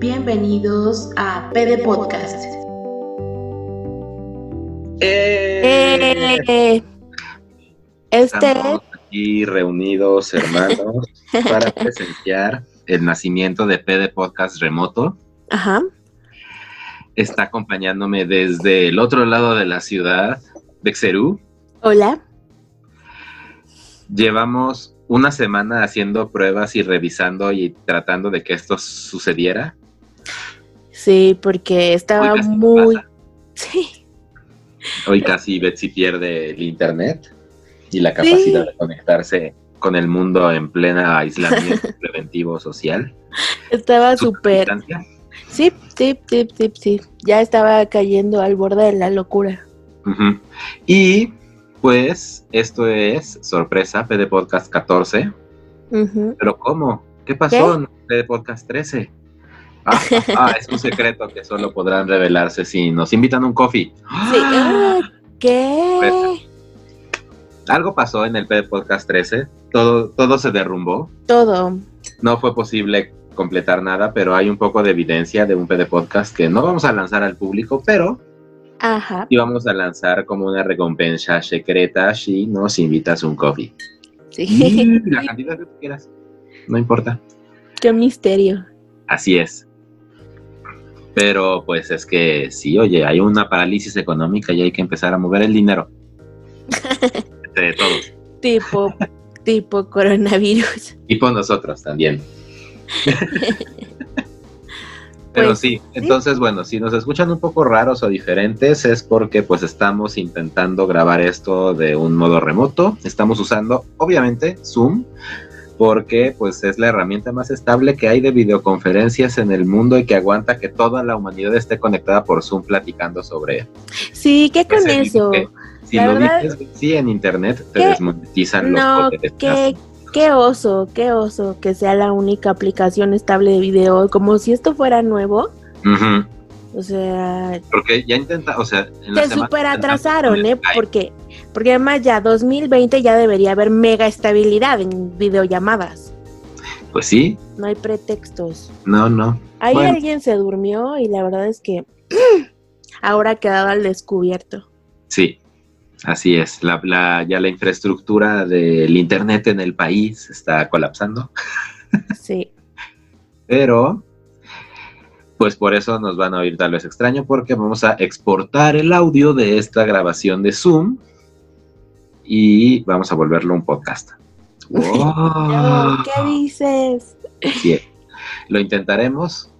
Bienvenidos a PD Podcast. ¡Eh! Eh, este, Estamos aquí reunidos, hermanos, para presenciar el nacimiento de PD Podcast remoto. ajá, Está acompañándome desde el otro lado de la ciudad, Bexerú. hola. Llevamos una semana haciendo pruebas y revisando y tratando de que esto sucediera. Sí, porque estaba Hoy muy... Sí, Hoy casi Betsy pierde el internet y la capacidad Sí. de conectarse con el mundo en plena aislamiento preventivo social. estaba Super súper... Sí, sí, sí, sí, sí. Ya estaba cayendo al borde de la locura. Y pues esto es sorpresa, PD Podcast 14. Ujú. Pero ¿cómo? ¿Qué pasó en PD Podcast 13? Ah, ah, ah, es un secreto que solo podrán revelarse si nos invitan a un coffee. Sí. ah, ¿Qué? Algo pasó en el PD Podcast 13. Todo, todo se derrumbó. Todo. No fue posible completar nada, pero hay un poco de evidencia de un PD Podcast que no vamos a lanzar al público, pero Ajá. sí vamos a lanzar como una recompensa secreta si nos invitas a un coffee. Sí. Y la cantidad que tú quieras. No importa. Qué misterio. Así es. Pero pues es que sí, oye, hay una parálisis económica y hay que empezar a mover el dinero. Entre todos. Tipo, tipo coronavirus. Por nosotros también. Pero Pues, sí, entonces bueno, si nos escuchan un poco raros o diferentes es porque pues estamos intentando grabar esto de un modo remoto. Estamos usando obviamente Zoom porque pues es la herramienta más estable que hay de videoconferencias en el mundo y que aguanta que toda la humanidad esté conectada por Zoom platicando sobre Sí, ¿qué con eso? que Si La lo verdad- dices sí en internet te ¿Qué? desmonetizan los No, poderes. qué, qué oso, qué oso que sea la única aplicación estable de video, como si esto fuera nuevo. O sea, Porque ya intenta, o sea, en semana super atrasaron, ¿eh? Porque, porque además ya 2020 ya debería haber mega estabilidad en videollamadas. Pues sí, No hay pretextos. no, no. Ahí Bueno. alguien se durmió y la verdad es que ahora ha quedado al descubierto. Sí, así es. La, la- ya la infraestructura del Internet en el país está colapsando, Sí. pero pues por eso nos van a oír tal vez extraño porque vamos a exportar el audio de esta grabación de Zoom y vamos a volverlo un podcast. ¡Wow! ¿Qué dices? Lo intentaremos.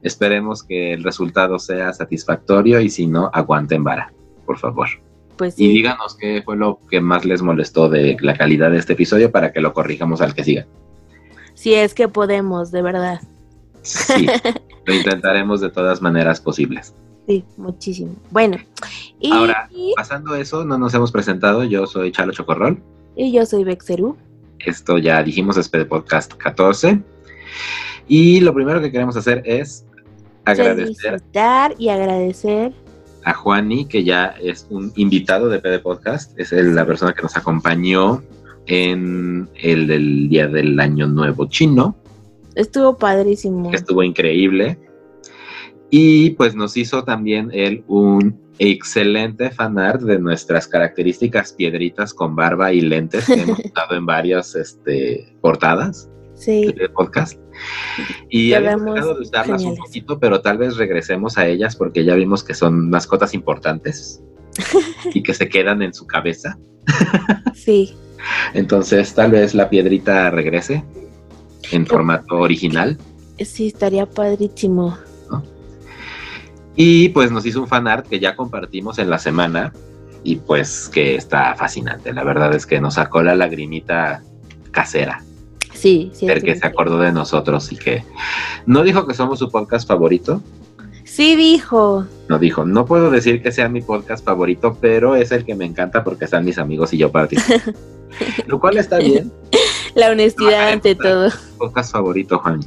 Esperemos que el resultado sea satisfactorio y si no, aguanten vara, por favor. Pues Y sí. díganos qué fue lo que más les molestó de la calidad de este episodio para que lo corrijamos al que siga. Si es que podemos, de verdad. Sí, lo intentaremos de todas maneras posibles. Sí, muchísimo. Bueno, y, Ahora, Pasando eso, no nos hemos presentado. Yo soy Chalo Chocorrol. y yo soy Bexerú. Esto ya dijimos, es PD Podcast 14. Y lo primero que queremos hacer es agradecer y agradecer. a Juani, que ya es un invitado de PD Podcast. Es el- la persona que nos acompañó en el del Día del Año Nuevo Chino. Estuvo padrísimo. estuvo increíble. Y pues nos hizo también él un excelente fanart de nuestras características piedritas con barba y lentes que hemos usado en varias este, portadas Sí, de podcast. Y habíamos dejado de usarlas un poquito, pero tal vez regresemos a ellas porque ya vimos que son mascotas importantes y que se quedan en su cabeza. sí. Entonces tal vez la piedrita regrese en formato original. Sí, estaría padrísimo. Y pues nos hizo un fanart que ya compartimos en la semana y pues que está fascinante. La verdad es que nos sacó la lagrimita casera, Sí, sí. ver que se acordó de nosotros y que no dijo que somos su podcast favorito. Sí dijo. No dijo, no puedo decir que sea mi podcast favorito, pero es el que me encanta porque están mis amigos y yo participo. Lo cual está bien. La honestidad ante todo. Podcast favorito, Juan.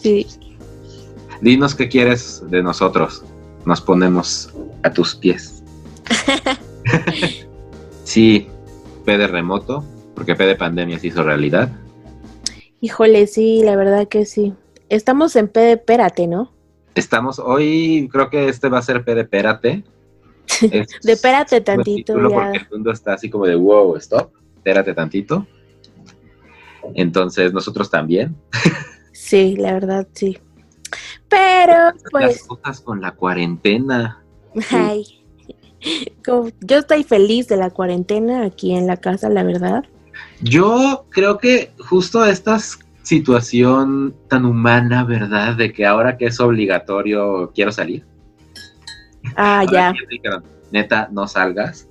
Sí. Dinos qué quieres de nosotros. Nos ponemos a tus pies. sí, P de remoto, porque P de pandemia se hizo realidad. Híjole, sí, la verdad que sí. Estamos en P de Pérate, ¿no? Estamos hoy, creo que este va a ser P de Pérate. Es De espérate un tantito ya. Porque el mundo está así como de wow, stop, espérate tantito. Entonces, nosotros también. Sí, la verdad, sí. Pero, Las pues, cosas con la cuarentena. ay, yo estoy feliz de la cuarentena aquí en la casa, la verdad. Yo creo que justo esta situación tan humana, ¿verdad? De que ahora que es obligatorio quiero salir. Ah, Ahora ya, Neta, no salgas.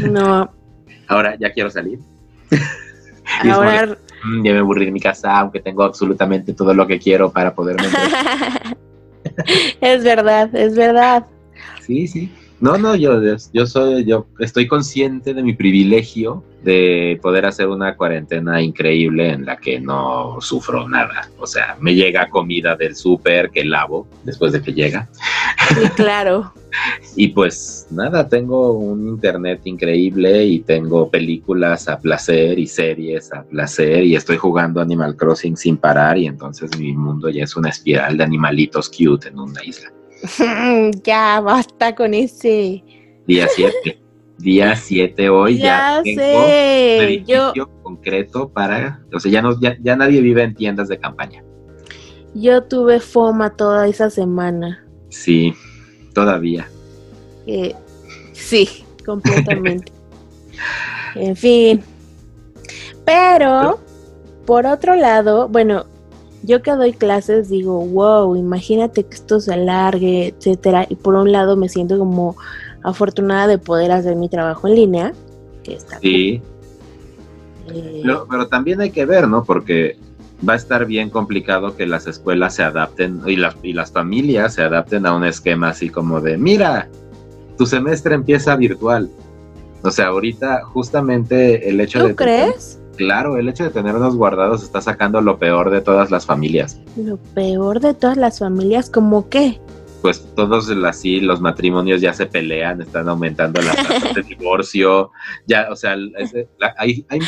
no, Ahora ya quiero salir. Y es ahora, Mm, ya me aburrí en mi casa, aunque tengo absolutamente todo lo que quiero para poderme. es verdad, es verdad. sí, sí. No, no, yo, yo soy, yo estoy consciente de mi privilegio de poder hacer una cuarentena increíble en la que no sufro nada. O sea, me llega comida del súper que lavo después de que llega. Sí, claro. Y pues nada, tengo un internet increíble y tengo películas a placer y series a placer y estoy jugando Animal Crossing sin parar y entonces mi mundo ya es una espiral de animalitos cute en una isla. ya, basta con ese. Día 7. Día 7 hoy ya, Ya tengo yo, concreto para, o sea, ya no ya, ya nadie vive en tiendas de campaña. yo tuve foma toda esa semana. Sí, todavía. Eh, sí, completamente. en fin. Pero, por otro lado, bueno, yo que doy clases digo, wow, imagínate que esto se alargue, etcétera. Y por un lado me siento como afortunada de poder hacer mi trabajo en línea, que está Sí. Eh, Pero, pero también hay que ver, ¿no? Porque va a estar bien complicado que las escuelas se adapten y las, y las familias se adapten a un esquema así como de, mira, tu semestre empieza virtual. O sea, ahorita justamente el hecho de... ¿Tú crees? Claro, el hecho de tenernos guardados está sacando lo peor de todas las familias. Lo peor de todas las familias, ¿como qué? Pues todos así, los matrimonios ya se pelean, están aumentando las tasas de divorcio, ya, o sea, la- hay, hay,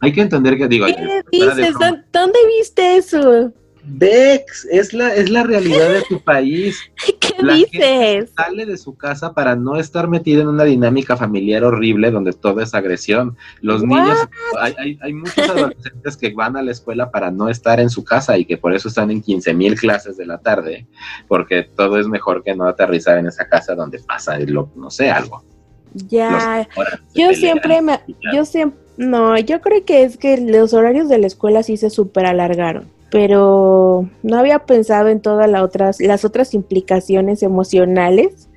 hay que entender que digo, ¿Qué de dices? broma, ¿Dó- ¿Dónde viste eso? Dex, es la, es la realidad de tu país. ¿Qué La dices? Sale de su casa para no estar metida en una dinámica familiar horrible donde todo es agresión. Los What? niños, hay, hay, hay muchos adolescentes que van a la escuela para no estar en su casa y que por eso están en 15 mil clases de la tarde, porque todo es mejor que no aterrizar en esa casa donde pasa, lo, no sé, algo. Ya, yo siempre me, yo siempre, no, yo creo que es que los horarios de la escuela sí se super alargaron, pero no había pensado en todas las otras, las otras implicaciones emocionales.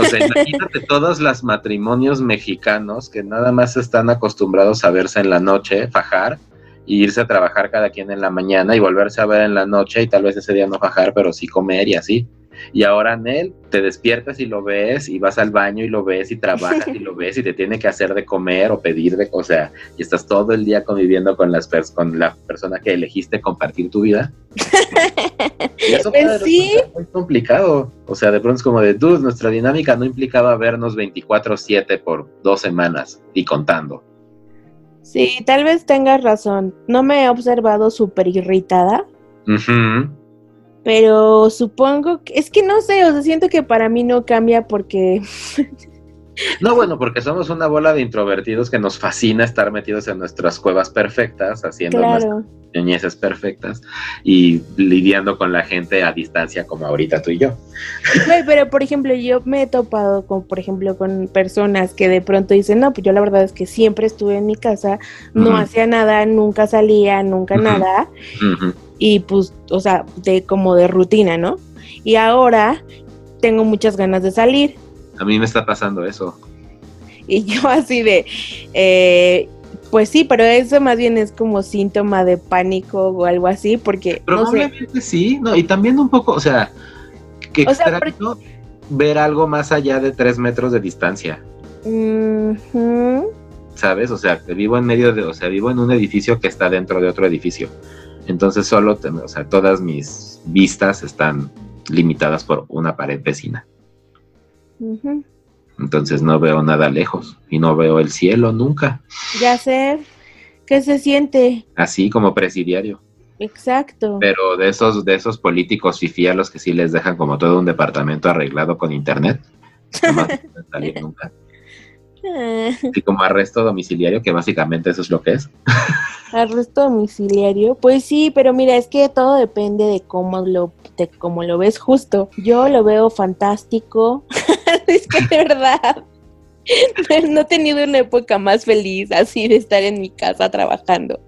O sea, imagínate todos los matrimonios mexicanos que nada más están acostumbrados a verse en la noche, fajar, y irse a trabajar cada quien en la mañana y volverse a ver en la noche y tal vez ese día no fajar, pero sí comer y así. Y ahora en él te despiertas y lo ves y vas al baño y lo ves y trabajas y lo ves y te tiene que hacer de comer o pedir de, o sea, y estás todo el día conviviendo con las pers- con la persona que elegiste compartir tu vida. Y eso Pues sí. muy complicado. O sea, de pronto es como de, dude, nuestra dinámica no implicaba vernos 24/7 por dos semanas y contando. Sí, tal vez tengas razón. No me he observado súper irritada, Ujú. Pero supongo que es que no sé, o sea, siento que para mí no cambia porque No, bueno, porque somos una bola de introvertidos que nos fascina estar metidos en nuestras cuevas perfectas, haciendo nuestras claro. ñoñeces perfectas y lidiando con la gente a distancia como ahorita tú y yo. Pero por ejemplo, yo me he topado con, por ejemplo, con personas que de pronto dicen, no, pues yo la verdad es que siempre estuve en mi casa, no hacía nada, nunca salía, nunca nada, Ujú. Y pues, o sea, de como de rutina, ¿no? Y ahora tengo muchas ganas de salir, A mí me está pasando eso. y yo así de, eh, pues sí, pero eso más bien es como síntoma de pánico o algo así, porque, no sé, Probablemente sí, no, y también un poco, o sea, que O sea, extraño ver algo más allá de tres metros de distancia. ¿sabes? O sea, vivo en medio de, o sea, vivo en un edificio que está dentro de otro edificio. Entonces solo, o sea, todas mis vistas están limitadas por una pared vecina. Entonces no veo nada lejos y no veo el cielo nunca, ya sé, ¿qué se siente? así como presidiario. Exacto. Pero de esos, de esos políticos fifí a los que sí les dejan como todo un departamento arreglado con internet. No salir nunca. Ah, Y como arresto domiciliario, que básicamente eso es lo que es. Arresto domiciliario. Pues sí, pero mira, es que todo depende de cómo lo, de cómo lo ves justo. Yo lo veo fantástico. es que de verdad. No he tenido una época más feliz así de estar en mi casa trabajando.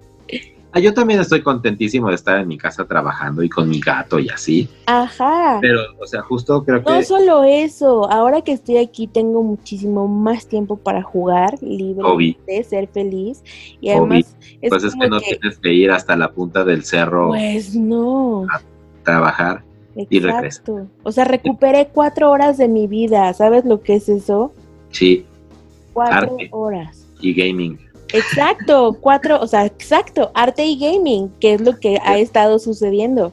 Ah, yo también estoy contentísimo de estar en mi casa trabajando y con mi gato y así. Ajá. Pero, o sea, justo creo que... No solo eso, ahora que estoy aquí tengo muchísimo más tiempo para jugar, libre de ser feliz. Y además es pues es que no que, tienes que ir hasta la punta del cerro pues no. a trabajar. y regresa. Exacto. O sea, recuperé cuatro horas de mi vida. ¿Sabes lo que es eso? Sí, Cuatro Arte. horas. y gaming. Exacto, cuatro, o sea, exacto, arte y gaming, que es lo que ha estado sucediendo.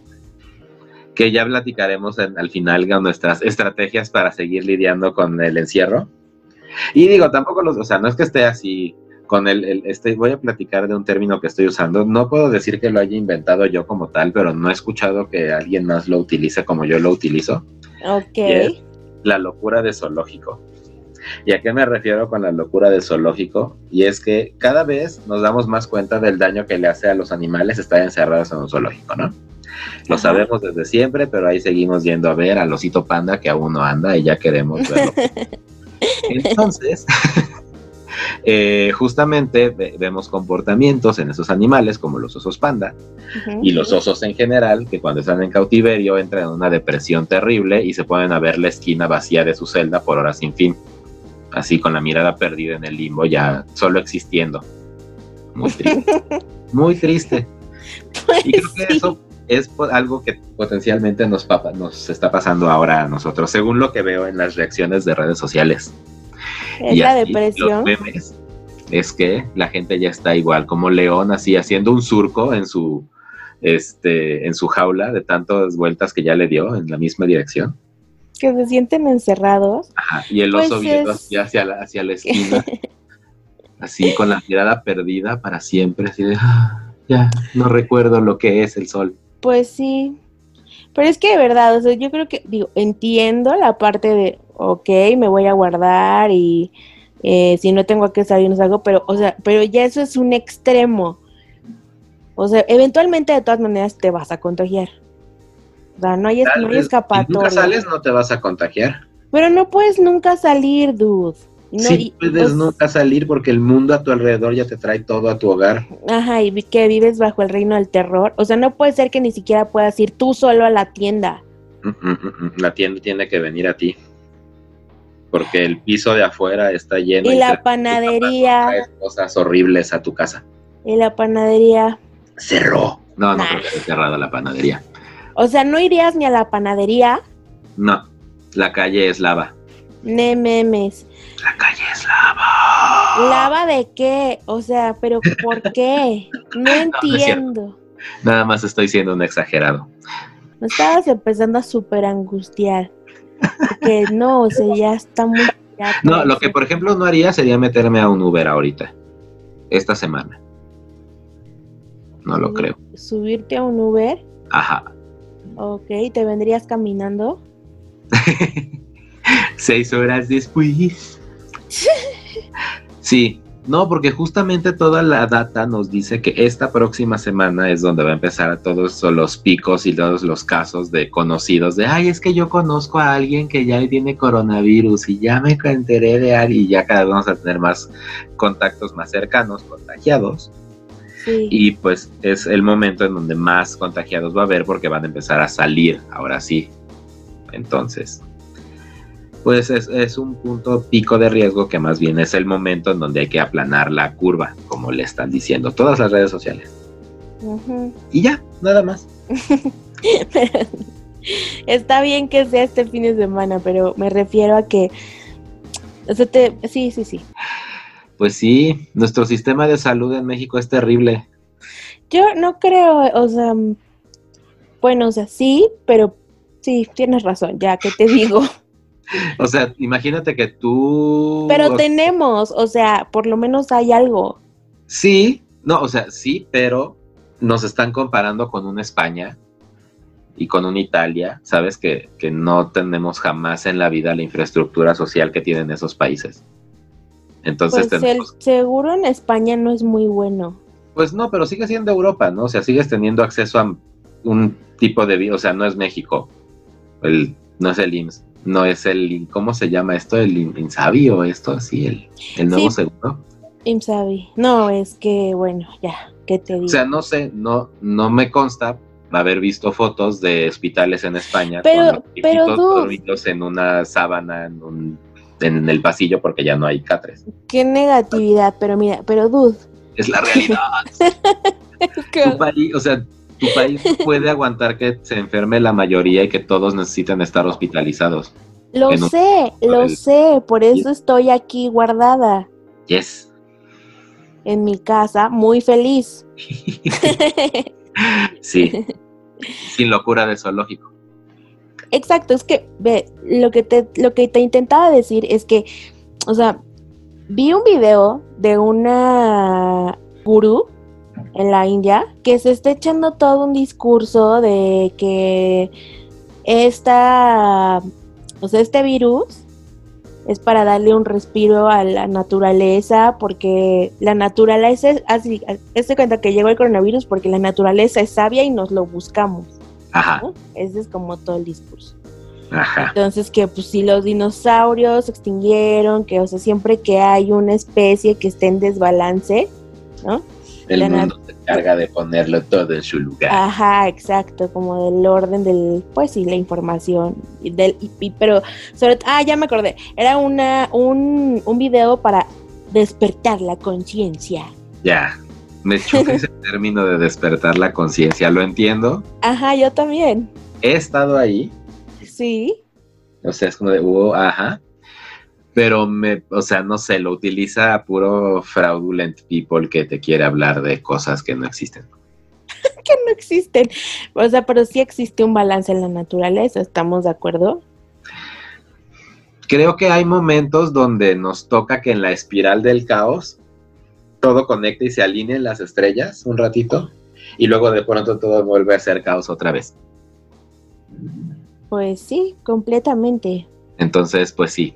Que ya platicaremos en- al final con nuestras estrategias para seguir lidiando con el encierro. Y digo, tampoco los, o sea, no es que esté así con el, el- este, voy a platicar de un término que estoy usando. No puedo decir que lo haya inventado yo como tal, pero no he escuchado que alguien más lo utilice como yo lo utilizo. Ok. La locura de zoológico. ¿Y a qué me refiero con la locura de zoológico? Y es que cada vez nos damos más cuenta del daño que le hace a los animales estar encerrados en un zoológico, ¿no? Lo Ajá. sabemos desde siempre, pero ahí seguimos yendo a ver al osito panda que aún no anda y ya queremos verlo. Entonces, eh, justamente ve- vemos comportamientos en esos animales, como los osos panda, y los osos en general, que cuando están en cautiverio entran en una depresión terrible y se ponen a ver la esquina vacía de su celda por horas sin fin. Así con la mirada perdida en el limbo, ya solo existiendo. Muy triste. Muy triste. Y creo que Pues sí. eso es algo que potencialmente nos, papa- nos está pasando ahora a nosotros, según lo que veo en las reacciones de redes sociales. Es Y la depresión. Los memes es que la gente ya está igual como león, así haciendo un surco en su este en su jaula de tantas vueltas que ya le dio en la misma dirección. Que se sienten encerrados. Ajá, y el Pues oso viendo es- así hacia la, hacia la esquina, así con la mirada perdida para siempre, así de "Ah, ya no recuerdo lo que es el sol. Pues sí. Pero es que de verdad, o sea, yo creo que, digo, entiendo la parte de, ok, me voy a guardar y eh, si no tengo que salir no salgo, pero, o sea, pero ya eso es un extremo. O sea, eventualmente de todas maneras te vas a contagiar. O sea, no hay, Tal no hay escapatoria. nunca sales, no te vas a contagiar. Pero no puedes nunca salir, dude. No- sí puedes pues, nunca salir porque el mundo a tu alrededor ya te trae todo a tu hogar. Ajá, y que vives bajo el reino del terror. O sea, no puede ser que ni siquiera puedas ir tú solo a la tienda. La tienda tiene que venir a ti. Porque el piso de afuera está lleno Y te- la panadería, traes cosas horribles a tu casa. y la panadería. Cerró. No, no Nah. creo que esté cerrada la panadería. O sea, no irías ni a la panadería, No, la calle es lava. ne memes. La calle es lava. ¿Lava de qué? O sea, pero ¿por qué? No entiendo. Nada más estoy siendo un exagerado. Me estabas empezando a súper angustiar. Porque no, o sea, ya está muy... ya No, lo que por ejemplo no haría sería meterme a un Uber ahorita. Esta semana. No lo creo. Subirte a un Uber, Ajá. Ok, te vendrías caminando. Seis horas después. Sí, no, porque justamente toda la data nos dice que esta próxima semana es donde va a empezar a todos los picos y todos los casos de conocidos de, ay, es que yo conozco a alguien que ya tiene coronavirus y ya me enteré de alguien y ya cada vez vamos a tener más contactos más cercanos, contagiados. Sí. Y pues es el momento en donde más contagiados va a haber porque van a empezar a salir, ahora sí. Entonces, pues es, es un punto pico de riesgo que más bien es el momento en donde hay que aplanar la curva, como le están diciendo todas las redes sociales. Y ya, nada más. Está bien que sea este fin de semana, pero me refiero a que... O sea, te... Sí, sí, sí. Pues sí, nuestro sistema de salud en México es terrible. Yo no creo, o sea... Bueno, o sea, sí, pero sí, tienes razón, ya que te digo. O sea, imagínate que tú... Pero tenemos, o sea, por lo menos hay algo. Sí, no, o sea, sí, pero nos están comparando con una España y con una Italia, ¿sabes? Que, que no tenemos jamás en la vida la infraestructura social que tienen esos países. Entonces Pues el tenemos... seguro en España no es muy bueno. Pues no, pero sigue siendo Europa, ¿no? O sea, sigues teniendo acceso a un tipo de vida, o sea, no es México, el, no es el IMSS, no es el, ¿cómo se llama esto? El In- Insabi o esto así, el, el nuevo Sí. seguro. Imsabi. No, es que, bueno, ya, ¿qué te digo? O sea, no sé, no, no me consta haber visto fotos de hospitales en España Pero- con pero, dude. dormidos en una sábana en, un- en el pasillo porque ya no hay catres. Qué negatividad, pero mira, pero dude. Es la realidad. tu país, o sea, tu país puede aguantar que se enferme la mayoría y que todos necesiten estar hospitalizados. Lo un- sé, lo el- sé, por eso estoy aquí guardada Yes. en mi casa, muy feliz. Sí. Sin locura de zoológico. Exacto, es que ve, lo que te lo que te intentaba decir es que, o sea, vi un video de una gurú en la India que se está echando todo un discurso de que esta, o sea, este virus es para darle un respiro a la naturaleza porque la naturaleza es así, cuenta que llegó el coronavirus porque la naturaleza es sabia y nos lo buscamos. Ajá, ¿no? Ese es como todo el discurso. ajá. Entonces que pues si los dinosaurios se extinguieron, que o sea, siempre que hay una especie que esté en desbalance, ¿no? El La mundo se encarga de ponerlo todo en su lugar. Ajá, exacto, como del orden del, pues sí, la información y del, y- y- pero sobre, ah, ya me acordé, era una, un, un video para despertar la conciencia. Ya. Me choca ese término de despertar la conciencia. Lo entiendo. Ajá, yo también, He estado ahí. sí, O sea, es como de, "Oh, ajá. Pero me, o sea, no sé, lo utiliza a puro fraudulent people que te quiere hablar de cosas que no existen. que no existen, o sea, pero sí existe un balance en la naturaleza, ¿estamos de acuerdo? Creo que hay momentos donde nos toca que en la espiral del caos todo conecte y se alineen las estrellas un ratito y luego de pronto todo vuelve a ser caos otra vez. Pues sí, completamente. Entonces, pues sí,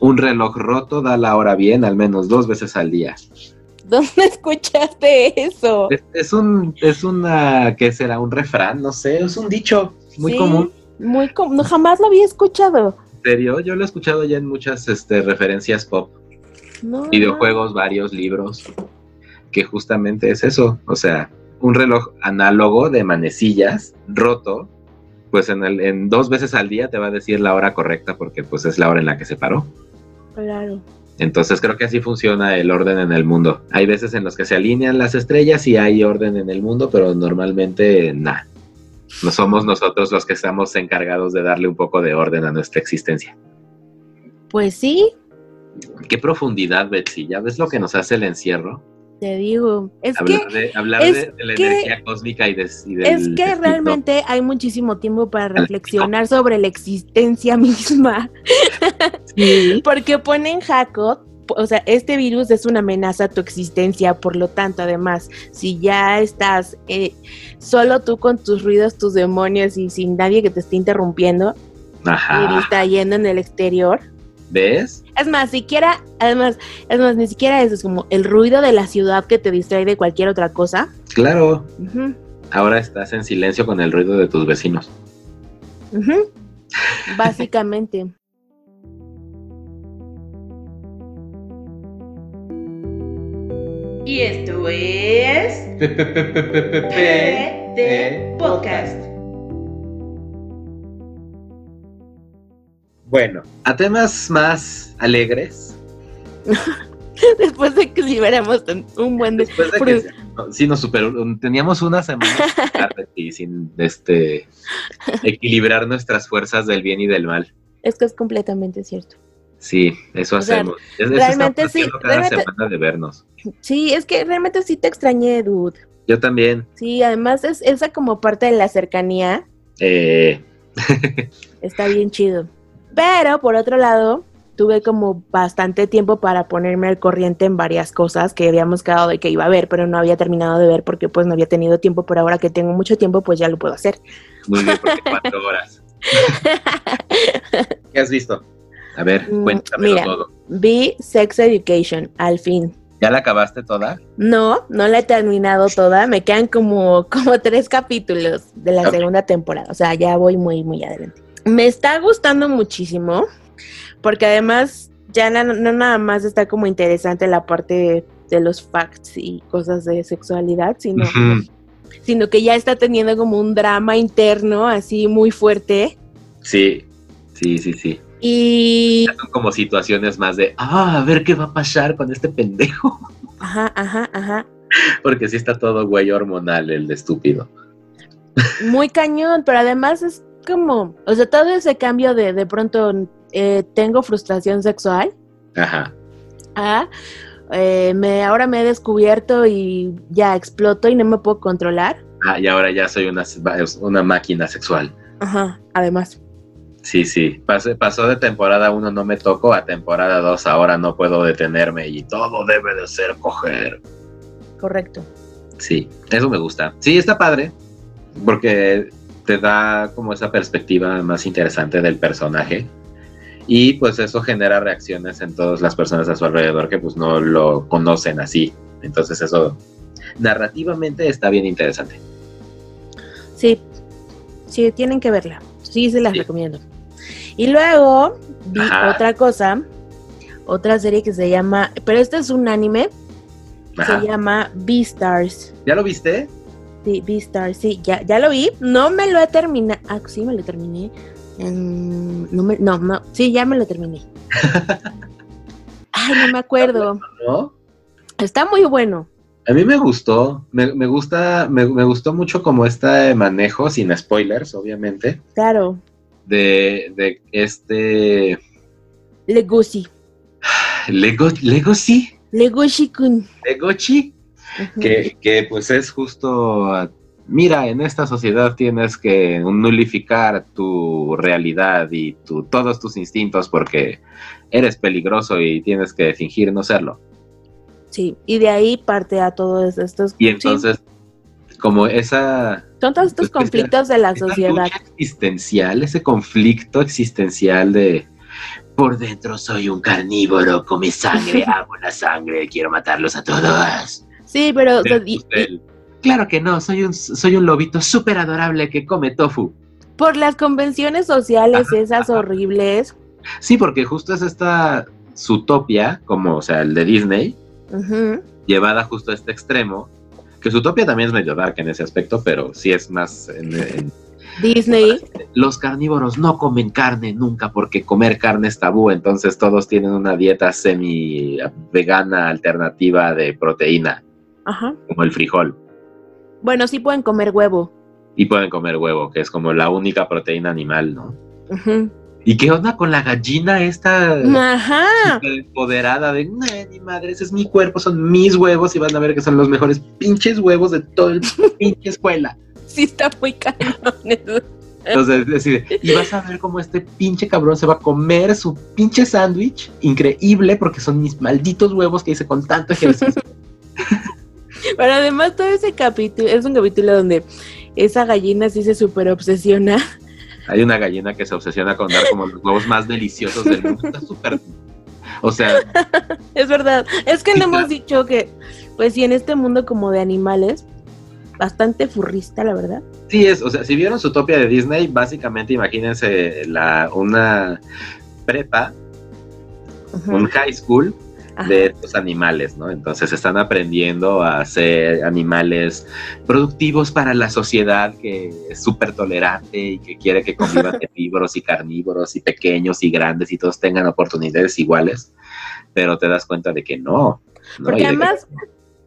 un reloj roto da la hora bien al menos dos veces al día. ¿Dónde escuchaste eso? Es, es un, es una, ¿qué será? Un refrán, no sé, es un dicho muy Sí, común. Muy común. No, jamás lo había escuchado. ¿En serio? Yo lo he escuchado ya en muchas este, referencias pop, No, videojuegos, varios libros, que justamente es eso. O sea, un reloj análogo de manecillas roto, pues en, el, en dos veces al día te va a decir la hora correcta porque pues es la hora en la que se paró. Claro. Entonces creo que así funciona el orden en el mundo. Hay veces en los que se alinean las estrellas y hay orden en el mundo, pero normalmente nada. No somos nosotros los que estamos encargados de darle un poco de orden a nuestra existencia. Pues sí, Qué profundidad, Betsy. ¿Ya ves lo que nos hace el encierro? te digo. Es hablar que, de, hablar es de, de la que- energía cósmica y, de, y del es que realmente hay muchísimo tiempo para reflexionar sobre la existencia misma. Porque ponen Jacob, o sea, este virus es una amenaza a tu existencia, por lo tanto, además, si ya estás eh, solo tú con tus ruidos, tus demonios y sin nadie que te esté interrumpiendo y Ajá. distrayendo en el exterior, ¿Ves? Es más, siquiera, además, es más, ni siquiera eso, es como el ruido de la ciudad que te distrae de cualquier otra cosa. Claro. Ahora estás en silencio con el ruido de tus vecinos. Básicamente. Y esto es PD Podcast. Bueno, a temas más alegres. Después de que liberamos tan- un buen de... Después de que no, sí nos superó, teníamos una semana tarde y sin este equilibrar nuestras fuerzas del bien y del mal. Es que es completamente cierto. Sí, eso O sea, hacemos. Es- realmente sí, cada realmente- semana de vernos. Sí, es que realmente sí te extrañé, dude. Yo también. Sí, además es esa como parte de la cercanía Eh, está bien chido. Pero por otro lado, tuve como bastante tiempo para ponerme al corriente en varias cosas que habíamos quedado de que iba a ver, pero no había terminado de ver porque pues no había tenido tiempo, pero ahora que tengo mucho tiempo pues ya lo puedo hacer. Muy bien, porque cuatro horas. ¿Qué has visto? A ver, Mm, cuéntamelo mira. todo. Vi Sex Education, al fin. ¿Ya la acabaste toda? No, no la he terminado toda, me quedan como, como tres capítulos de la segunda temporada, o sea, ya voy muy, muy adelante. Me está gustando muchísimo, porque además ya no, nada más está como interesante la parte de los facts y cosas de sexualidad, sino, sino que ya está teniendo como un drama interno así muy fuerte. Sí, sí, sí, sí. Y... Son como situaciones más de, ah, a ver qué va a pasar con este pendejo. Ajá, ajá, ajá. Porque sí está todo güey hormonal el de estúpido. Muy cañón, pero además es como, o sea, todo ese cambio de de pronto eh, tengo frustración sexual Ajá. eh, me, ahora me he descubierto y ya exploto y no me puedo controlar. Ah, y ahora ya soy una, una máquina sexual. Ajá, además. Sí, sí. Pasé- pasó de temporada 1 no me tocó a temporada 2 ahora no puedo detenerme y todo debe de ser coger. Correcto. Sí, eso me gusta. Sí, está padre porque te da como esa perspectiva más interesante del personaje y pues eso genera reacciones en todas las personas a su alrededor que pues no lo conocen así. Entonces eso narrativamente está bien interesante. Sí, sí, tienen que verla. Sí, se las Sí. recomiendo. Y luego vi Ajá. otra cosa, otra serie que se llama, pero este es un anime, Ajá. se llama Beastars. ¿Ya lo viste? Sí, Beastars, sí, ya, ya lo vi. No me lo he terminado. Ah, sí, me lo terminé. No, me- no, no, sí, ya me lo terminé. Ay, no me acuerdo. ¿No? Está muy bueno. A mí me gustó, me, me gusta, me, me gustó mucho como este manejo, sin spoilers, obviamente, Claro, de, de este Legoshi. Lego, Legacy, Legoshi-kun. Que, que pues es justo, ah, mira, en esta sociedad tienes que nulificar tu realidad y tu, todos tus instintos porque eres peligroso y tienes que fingir no serlo. Sí, y de ahí parte a todos estos. Y sí, entonces, como esa... son todos estos pues, esa- conflictos de la sociedad. existencial, ese conflicto existencial de por dentro soy un carnívoro, come sangre, amo la sangre, quiero matarlos a todos. Sí, pero. o sea, y- Versus el, claro que no, soy un, soy un lobito súper adorable que come tofu. por las convenciones sociales, esas horribles. Sí, porque justo es esta Zootopia, como, o sea, el de Disney, llevada justo a este extremo, que Zootopia también es medio dark en ese aspecto, pero sí es más en- en, Disney. los carnívoros no comen carne nunca porque comer carne es tabú, entonces todos tienen una dieta semi vegana alternativa de proteína, Ajá. como el frijol, Bueno, sí pueden comer huevo. y pueden comer huevo, que es como la única proteína animal, ¿no? Ujú. ¿Y qué onda con la gallina esta Ajá. empoderada de, "No, ni madre, ese es mi cuerpo, son mis huevos y van a ver que son los mejores pinches huevos de toda el pinche escuela? Sí, está muy cañón eso. Entonces, es decir, y vas a ver cómo este pinche cabrón se va a comer su pinche sándwich increíble porque son mis malditos huevos que hice con tanto ejercicio. Pero además todo ese capítulo, es un capítulo donde esa gallina sí se super obsesiona. Hay una gallina que se obsesiona con dar como los huevos más deliciosos del mundo. Está súper. O sea, Es verdad. Es que no hemos dicho que, pues sí, en este mundo como de animales, bastante furrista, la verdad. sí es. O sea, si vieron su topia de Disney, básicamente imagínense la, una prepa, un high school Ajá. de estos animales, ¿no? Entonces están aprendiendo a ser animales productivos para la sociedad que es súper tolerante y que quiere que convivan herbívoros y carnívoros y pequeños y grandes y todos tengan oportunidades iguales, pero te das cuenta de que no. ¿no? Porque que- además,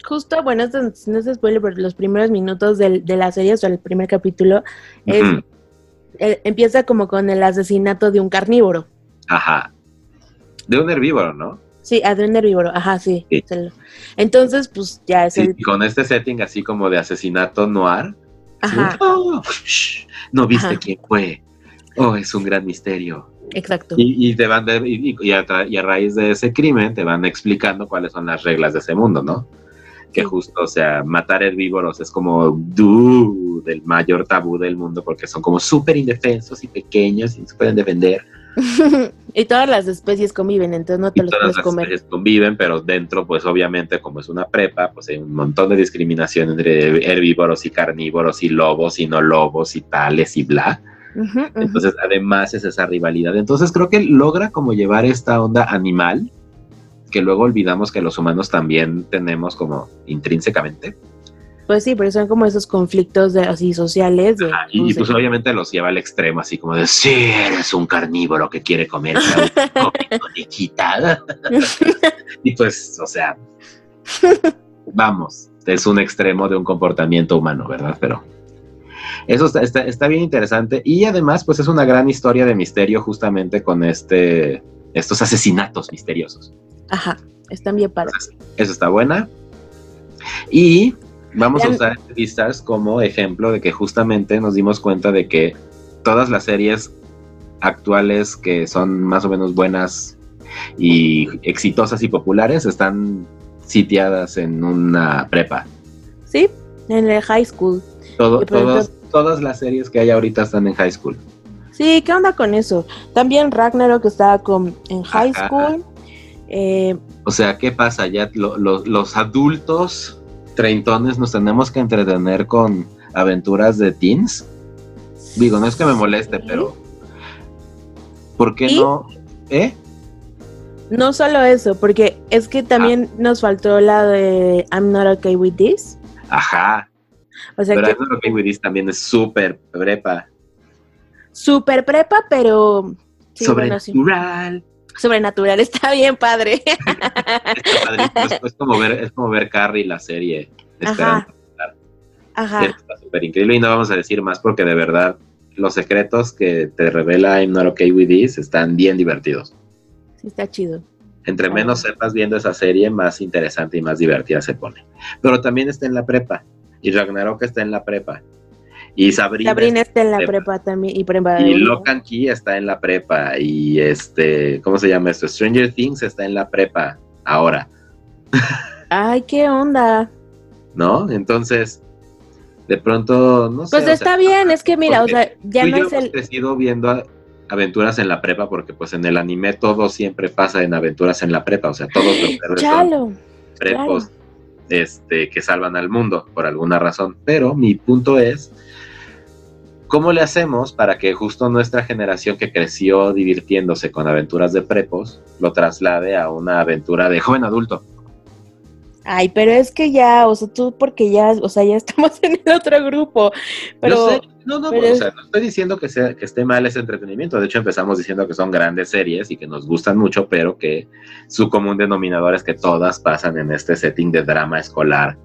justo, bueno, esto no es spoiler, pero los primeros minutos del- de la serie, o sea, el primer capítulo, es, eh, empieza como con el asesinato de un carnívoro. Ajá. De un herbívoro, ¿no? Sí, un herbívoro, ajá, sí. Entonces, pues ya es Sí, el... con este setting así como de asesinato noir. Ajá. "Oh, no viste Ajá. quién fue. Oh, es un gran misterio. Exacto. Y, y te van de- y, y a, y a raíz de ese crimen te van explicando cuáles son las reglas de ese mundo, ¿no? Que Sí. justo, o sea, matar herbívoros es como dude, el mayor tabú del mundo porque son como súper indefensos y pequeños y se pueden defender. y todas las especies conviven, entonces no te Y los todas puedes las comer. especies conviven, pero dentro, pues obviamente, como es una prepa, pues hay un montón de discriminación entre herbívoros y carnívoros y lobos y no lobos y tales y bla. Entonces, además es esa rivalidad. Entonces, creo que logra como llevar esta onda animal, que luego olvidamos que los humanos también tenemos como intrínsecamente. Pues sí, pero son como esos conflictos de, así sociales. De, Ajá, y, y, pues obviamente los lleva al extremo, así como de, sí, eres un carnívoro que quiere comer conejita. y pues, o sea, vamos, es un extremo de un comportamiento humano, ¿verdad? Pero eso está, está, está bien interesante y además, pues es una gran historia de misterio justamente con este, estos asesinatos misteriosos. Ajá, están bien padres. Eso está buena. Y vamos a usar Beastars como ejemplo de que justamente nos dimos cuenta de que todas las series actuales que son más o menos buenas y exitosas y populares están sitiadas en una prepa. Sí, en el high school. Todo, ejemplo- todas, todas las series que hay ahorita están en high school. Sí, ¿qué onda con eso? También Ragnarok estaba con, en high Ajá. school. Eh, O sea, ¿qué pasa? Ya lo- lo- los adultos treintones nos tenemos que entretener con aventuras de teens. Digo, no es que me moleste, pero ¿por qué ¿Y? no? ¿Eh? no solo eso, porque es que también Ah. nos faltó la de I'm not okay with this. Ajá. O sea Pero que eso lo que This también es súper prepa. super prepa, pero sí, bueno, sí. Sobrenatural. está bien padre. Es, es como ver, es como ver Carrie la serie. Ajá. Ajá. Está súper increíble y no vamos a decir más porque de verdad los secretos que te revela I'm Not Okay With This están bien divertidos. Sí, está chido. Entre Ah. menos sepas viendo esa serie, más interesante y más divertida se pone. Pero también está en la prepa. Y Ragnarok está en la prepa. Y Sabrina, Sabrina está en la prepa. prepa también y prepa. y Locan Key está en la prepa. Y este, ¿cómo se llama esto? Stranger Things está en la prepa ahora, Ay, qué onda. ¿no? Entonces, de pronto, no sé. Pues o sea, está bien, es que mira, o sea, ya tú y no yo es hemos el. crecido viendo aventuras en la prepa porque pues en el anime todo siempre pasa en aventuras en la prepa, o sea, todos los Chalo. prepos este, que salvan al mundo por alguna razón. Pero mi punto es, ¿cómo le hacemos para que justo nuestra generación que creció divirtiéndose con aventuras de prepos lo traslade a una aventura de joven adulto? Ay, pero es que ya, o sea, tú porque ya, o sea, ya estamos en el otro grupo. Pero Yo sé, no, no, pero o es- sea, no estoy diciendo que, sea, que esté mal ese entretenimiento. De hecho, empezamos diciendo que son grandes series y que nos gustan mucho, pero que su común denominador es que todas pasan en este setting de drama escolar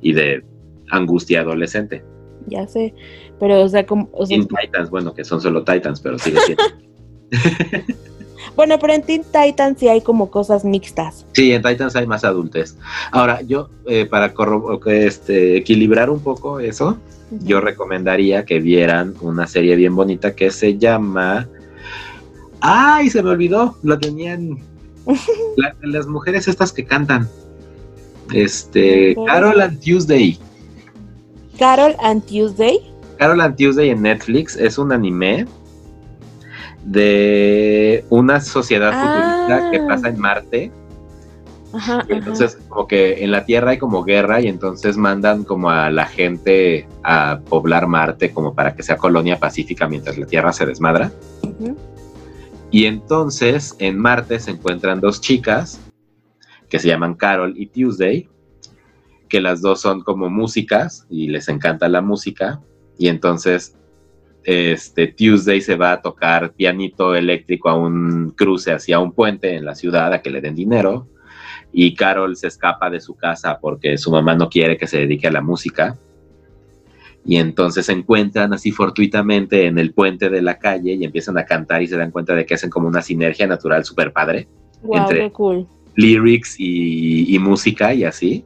y de angustia adolescente. ya sé, pero o sea, como, o sea, Teen Titans, bueno, que son solo Titans, pero sigue siendo. bueno, pero en Teen Titans sí hay como cosas mixtas. sí, en Titans hay más adultes. Ahora, yo, eh, para que, este, equilibrar un poco eso, yo recomendaría que vieran una serie bien bonita que se llama. ¡Ay! Se me olvidó. Lo tenían. La- las mujeres estas que cantan. Este. Carol and Tuesday. Carol and Tuesday. Carol and Tuesday en Netflix es un anime de una sociedad Ah. futurista que pasa en Marte. Ajá, Y entonces, como que en la Tierra hay como guerra y entonces mandan como a la gente a poblar Marte como para que sea colonia pacífica mientras la Tierra se desmadra. ajá. Y entonces en Marte se encuentran dos chicas que se llaman Carol y Tuesday, que las dos son como músicas y les encanta la música. Y entonces este, Tuesday se va a tocar pianito eléctrico a un cruce hacia un puente en la ciudad a que le den dinero. Y Carol se escapa de su casa porque su mamá no quiere que se dedique a la música. Y entonces se encuentran así fortuitamente en el puente de la calle y empiezan a cantar y se dan cuenta de que hacen como una sinergia natural súper padre. Guau, Entre- cool. Lyrics y, y música y así.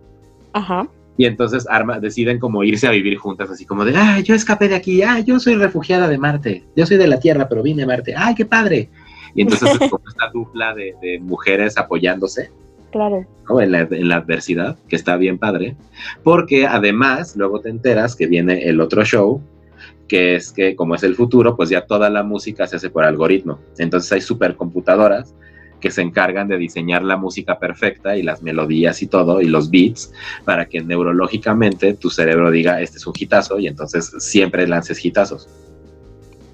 Ajá. Y entonces arma, deciden como irse a vivir juntas, así como de, ah, yo escapé de aquí, ah, yo soy refugiada de Marte, yo soy de la Tierra, pero vine a Marte, ay, qué padre. Y entonces es como esta dupla de, de mujeres apoyándose Claro. ¿no? en, la, en la adversidad, que está bien padre, porque además luego te enteras que viene el otro show, que es que como es el futuro, pues ya toda la música se hace por algoritmo. Entonces hay supercomputadoras que se encargan de diseñar la música perfecta y las melodías y todo, y los beats, para que neurológicamente tu cerebro diga, este es un hitazo, y entonces siempre lances hitazos.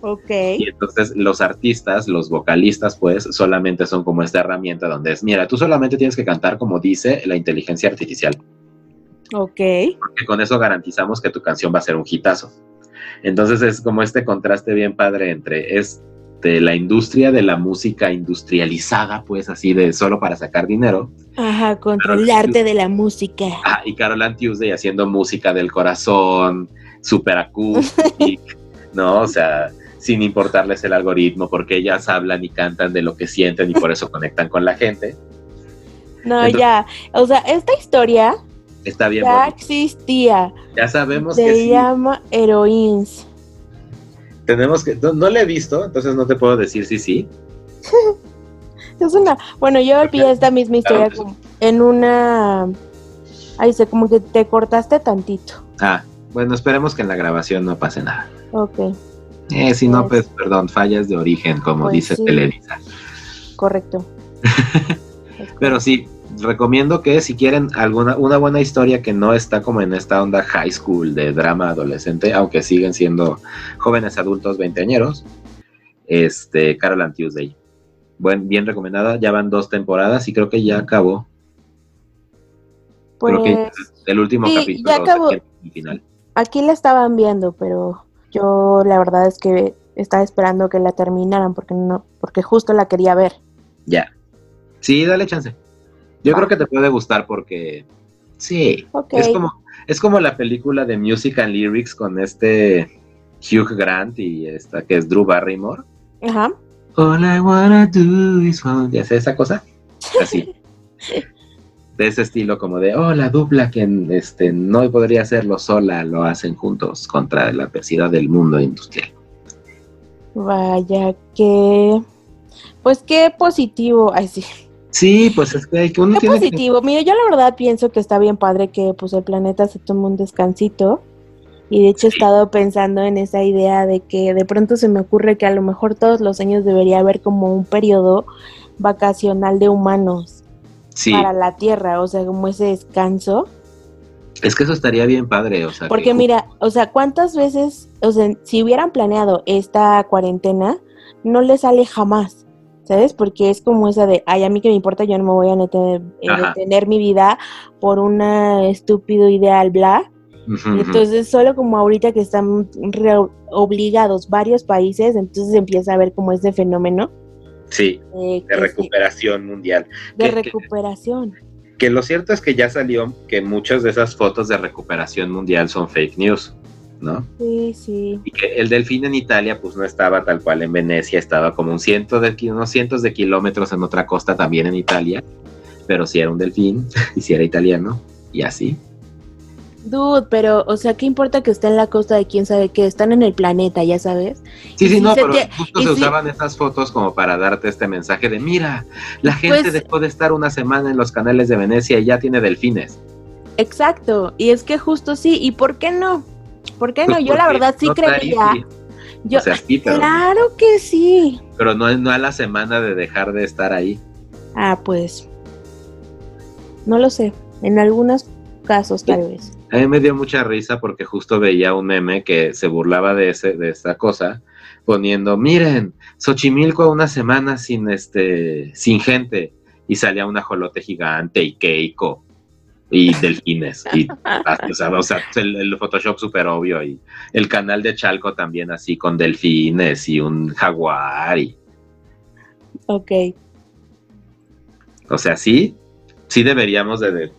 Ok. Y entonces los artistas, los vocalistas, pues solamente son como esta herramienta donde es, mira, tú solamente tienes que cantar como dice la inteligencia artificial, Ok. porque con eso garantizamos que tu canción va a ser un hitazo. Entonces es como este contraste bien padre entre es de la industria de la música industrializada, pues así de solo para sacar dinero, Ajá, contra el sí. arte de la música. Ah, y Carol Ann Tuesday haciendo música del corazón, super acústica, ¿no? O sea, sin importarles el algoritmo, porque ellas hablan y cantan de lo que sienten y por eso conectan con la gente. No, Entonces- ya. O sea, esta historia Está bien ya existía. Ya sabemos que Se sí. llama Heroines. Tenemos que. No, no la he visto, entonces no te puedo decir si sí. Es una. Bueno, yo vi esta misma historia Claro. como en una. Ahí sé, como que te cortaste tantito. Ah, bueno, esperemos que en la grabación no pase nada. Ok, Eh, si no, Pues- pues, perdón, fallas de origen, como Pues dice sí. Televisa. correcto. Pero sí, recomiendo que si quieren alguna una buena historia que no está como en esta onda high school de drama adolescente, aunque siguen siendo jóvenes adultos veinteañeros, este Carol and Tuesday. Buen, bien recomendada, ya van dos temporadas y creo que ya acabó. Pues creo que el último sí, capítulo ya acabó. se pierde el final. aquí la estaban viendo, pero yo la verdad es que estaba esperando que la terminaran porque no, porque justo la quería ver. Ya. Sí, dale chance. Yo Va. creo que te puede gustar porque sí, Ok. es como es como la película de Music and Lyrics con este Hugh Grant y esta que es Drew Barrymore. Ajá. All I wanna do is want- ¿Ya sé esa cosa? Así. De ese estilo como de, oh, la dupla que este, no podría hacerlo sola, lo hacen juntos contra la adversidad del mundo industrial. Vaya que. Pues qué positivo. Ay, sí. Sí, pues es que hay que uno Qué tiene que- positivo. Mira, yo la verdad pienso que está bien padre que pues el planeta se tome un descansito. Y de hecho he estado pensando en esa idea de que de pronto se me ocurre que a lo mejor todos los años debería haber como un periodo vacacional de humanos Sí, para la Tierra, o sea, como ese descanso. es que eso estaría bien padre, o sea, Porque que- mira, o sea, ¿cuántas veces, o sea, si hubieran planeado esta cuarentena, no le sale jamás, ¿sabes? Porque es como esa de, ay, a mí que me importa, yo no me voy a detener, eh, detener mi vida por una estúpido ideal, bla. Entonces, solo como ahorita que están re- obligados varios países, entonces empieza a haber como ese fenómeno sí, eh, de que sí, recuperación mundial. de que- que- recuperación. Que lo cierto es que ya salió que muchas de esas fotos de recuperación mundial son fake news, ¿no? Sí, sí. Y que el delfín en Italia pues no estaba tal cual en Venecia, estaba como un ciento de, unos cientos de kilómetros en otra costa también en Italia, pero sí era un delfín y sí era italiano y así. Dude, pero, o sea, ¿qué importa que esté en la costa de quién sabe qué? Están en el planeta, ya sabes. Sí, Y sí, si no, pero te- justo y se si- usaban esas fotos como para darte este mensaje de mira, la gente Pues- dejó de estar una semana en los canales de Venecia y ya tiene delfines. Exacto, y es que justo sí, ¿y por qué no? ¿Por qué no? Pues Yo la verdad sí no creería. Yo, o sea, claro que sí. pero no, no a la semana de dejar de estar ahí. Ah, pues. No lo sé. En algunos casos, tal vez. A mí me dio mucha risa porque justo veía un meme que se burlaba de ese, de esta cosa, poniendo, miren, Xochimilco una semana sin este, sin gente, y salía un ajolote gigante y Keiko y delfines. Y, o sea, o sea, el, el Photoshop súper obvio. Y el canal de Chalco también así con delfines y un jaguar. Y, Ok. o sea, sí, sí deberíamos de, de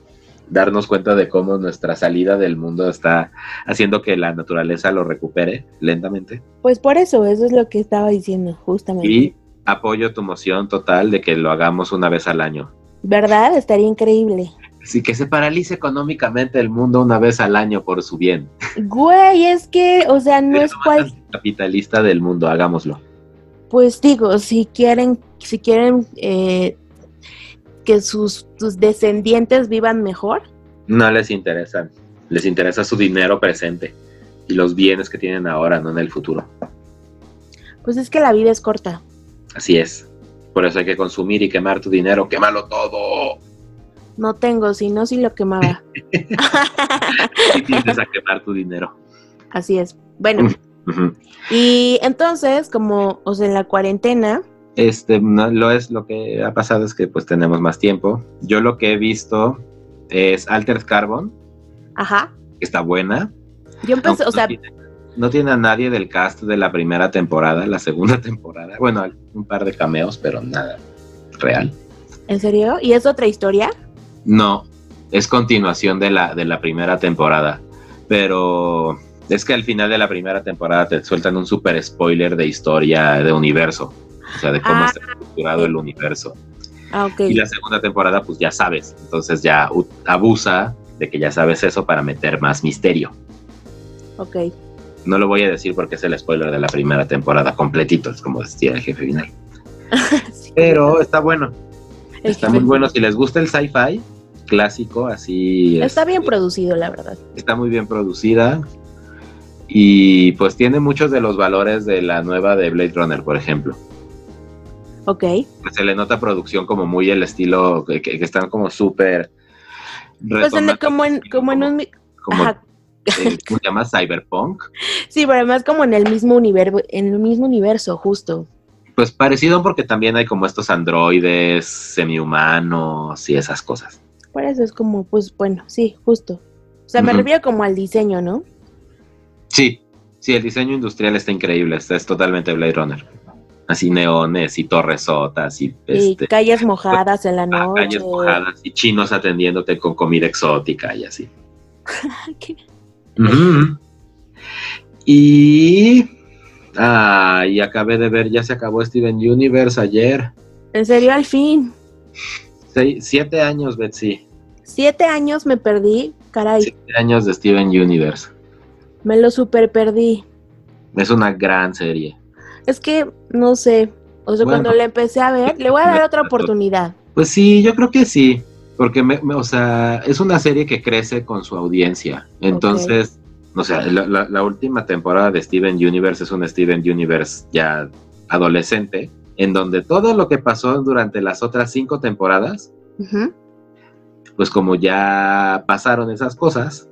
darnos cuenta de cómo nuestra salida del mundo está haciendo que la naturaleza lo recupere lentamente. Pues por eso, eso es lo que estaba diciendo, justamente. Y apoyo tu moción total de que lo hagamos una vez al año. ¿Verdad? Estaría increíble. Sí, que se paralice económicamente el mundo una vez al año por su bien. Güey, es que, o sea, no Es cual, capitalista del mundo, hagámoslo. pues digo, si quieren, si quieren eh, que sus, sus descendientes vivan mejor, No les interesa. Les interesa su dinero presente y los bienes que tienen ahora, no en el futuro. pues es que la vida es corta. Así es. Por eso hay que consumir y quemar tu dinero. ¡Quémalo todo! No tengo, si no, sí lo quemaba. Tienes a quemar tu dinero. Así es. Bueno, y entonces, como, o sea, en la cuarentena, Este, no, lo es, lo que ha pasado es que pues tenemos más tiempo. Yo lo que he visto es Altered Carbon, ajá, que está buena. yo empecé, Aunque o sea, no, tiene, no tiene a nadie del cast de la primera temporada, la segunda temporada. Bueno, un par de cameos, pero nada real. ¿en serio? ¿Y es otra historia? No, es continuación de la, de la primera temporada. Pero es que al final de la primera temporada te sueltan un super spoiler de historia de universo. O sea, de cómo Ah, está estructurado el universo. Ah, ok. Y la segunda temporada, pues ya sabes. Entonces ya abusa de que ya sabes eso para meter más misterio. Ok. No lo voy a decir porque es el spoiler de la primera temporada completito, es como decir el jefe final. Sí, Pero está bueno, está muy bueno. Si les gusta el sci-fi clásico, así Está este, bien producido, la verdad. está muy bien producida. Y pues tiene muchos de los valores de la nueva de Blade Runner, por ejemplo. Ok. Se le nota producción como muy el estilo que, están como súper. Pues en, como en, como en un... como, Ajá. eh, ¿cómo se llama? Cyberpunk. Sí, pero además como en el mismo universo, en el mismo universo, justo. Pues parecido porque también hay como estos androides semi-humanos y esas cosas. Por eso es como, pues bueno, sí, justo. O sea, me Ujú. refiero como al diseño, ¿no? Sí, sí, el diseño industrial está increíble, está, es totalmente Blade Runner. Así neones y torresotas y, Y este, calles mojadas en la ah, noche. calles mojadas y chinos atendiéndote con comida exótica y así. Qué-. Y... Ah, y acabé de ver, ya se acabó Steven Universe ayer. En serio, al fin. Seis- siete años, Betsy. Siete años me perdí, caray. Siete años de Steven Universe. Me lo super perdí. Es una gran serie. Es que, no sé. O sea, Bueno. cuando le empecé a ver, le voy a dar otra oportunidad. Pues sí, yo creo que sí, porque me, me- o sea, es una serie que crece con su audiencia. Entonces, o sea, la, la- la última temporada de Steven Universe es un Steven Universe ya adolescente, en donde todo lo que pasó durante las otras cinco temporadas, pues como ya pasaron esas cosas,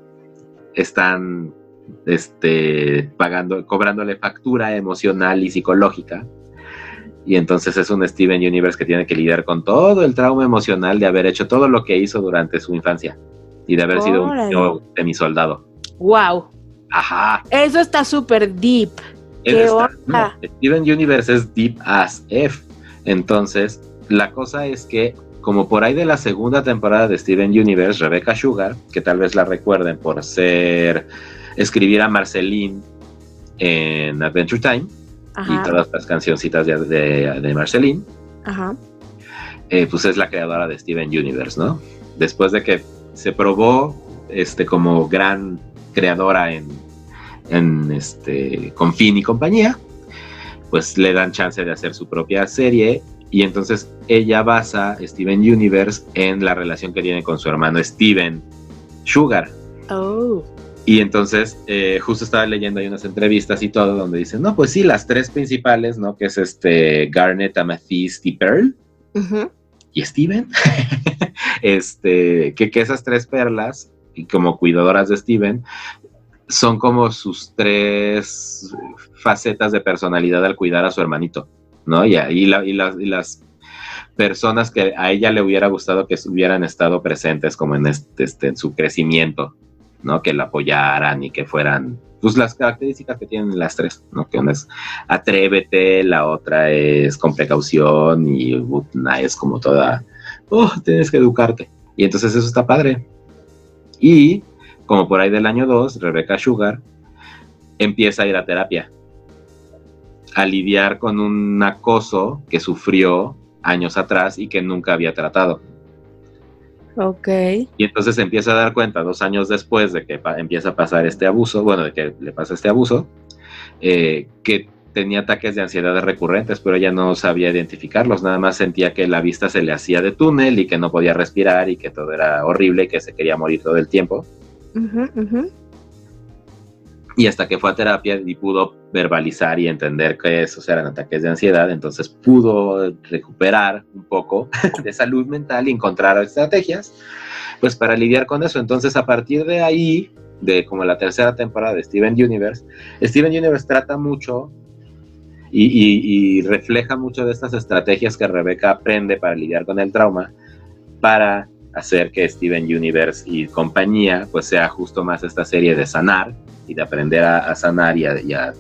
están este, pagando, cobrándole factura emocional y psicológica. Y entonces es un Steven Universe que tiene que lidiar con todo el trauma emocional de haber hecho todo lo que hizo durante su infancia y de haber sido un semisoldado. Wow. Ajá. Eso está súper deep. Steven Universe es deep as F. Entonces, la cosa es que, como por ahí de la segunda temporada de Steven Universe, Rebecca Sugar, que tal vez la recuerden por ser escribir a Marceline en Adventure Time y todas las cancioncitas de, de, de Marceline, Ajá. eh, pues es la creadora de Steven Universe, ¿no? Después de que se probó este, como gran creadora en, en este, con Finn y compañía, pues le dan chance de hacer su propia serie y entonces ella basa Steven Universe en la relación que tiene con su hermano Steven Sugar. Oh. Y entonces, eh, justo estaba leyendo ahí unas entrevistas y todo, donde dicen, no, pues sí, las tres principales, ¿no? Que es este Garnet, Amethyst y Pearl y Steven, este, que, que esas tres perlas, y como cuidadoras de Steven, son como sus tres facetas de personalidad al cuidar a su hermanito, ¿no? Y, ahí la- y, las- personas que a ella le hubiera gustado que hubieran estado presentes como en, este, este, en su crecimiento, ¿no? Que la apoyaran y que fueran, pues las características que tienen las tres, ¿no? Que una es atrévete, la otra es con precaución y una es como toda, oh, tienes que educarte. Y entonces eso está padre. Y como por ahí del año 2, Rebecca Sugar empieza a ir a terapia, a lidiar con un acoso que sufrió años atrás y que nunca había tratado. Ok. Y entonces se empieza a dar cuenta dos años después de que empieza a pasar este abuso, bueno, de que le pasa este abuso, eh, que tenía ataques de ansiedad recurrentes, pero ella no sabía identificarlos, nada más sentía que la vista se le hacía de túnel y que no podía respirar y que todo era horrible y que se quería morir todo el tiempo. Y hasta que fue a terapia y pudo verbalizar y entender que esos eran ataques de ansiedad, entonces pudo recuperar un poco de salud mental y encontrar estrategias pues para lidiar con eso. Entonces a partir de ahí, de como la tercera temporada de Steven Universe, Steven Universe trata mucho y refleja mucho de estas estrategias que Rebeca aprende para lidiar con el trauma para hacer que Steven Universe y compañía pues sea justo más esta serie de sanar y de aprender a, a sanar y a, y a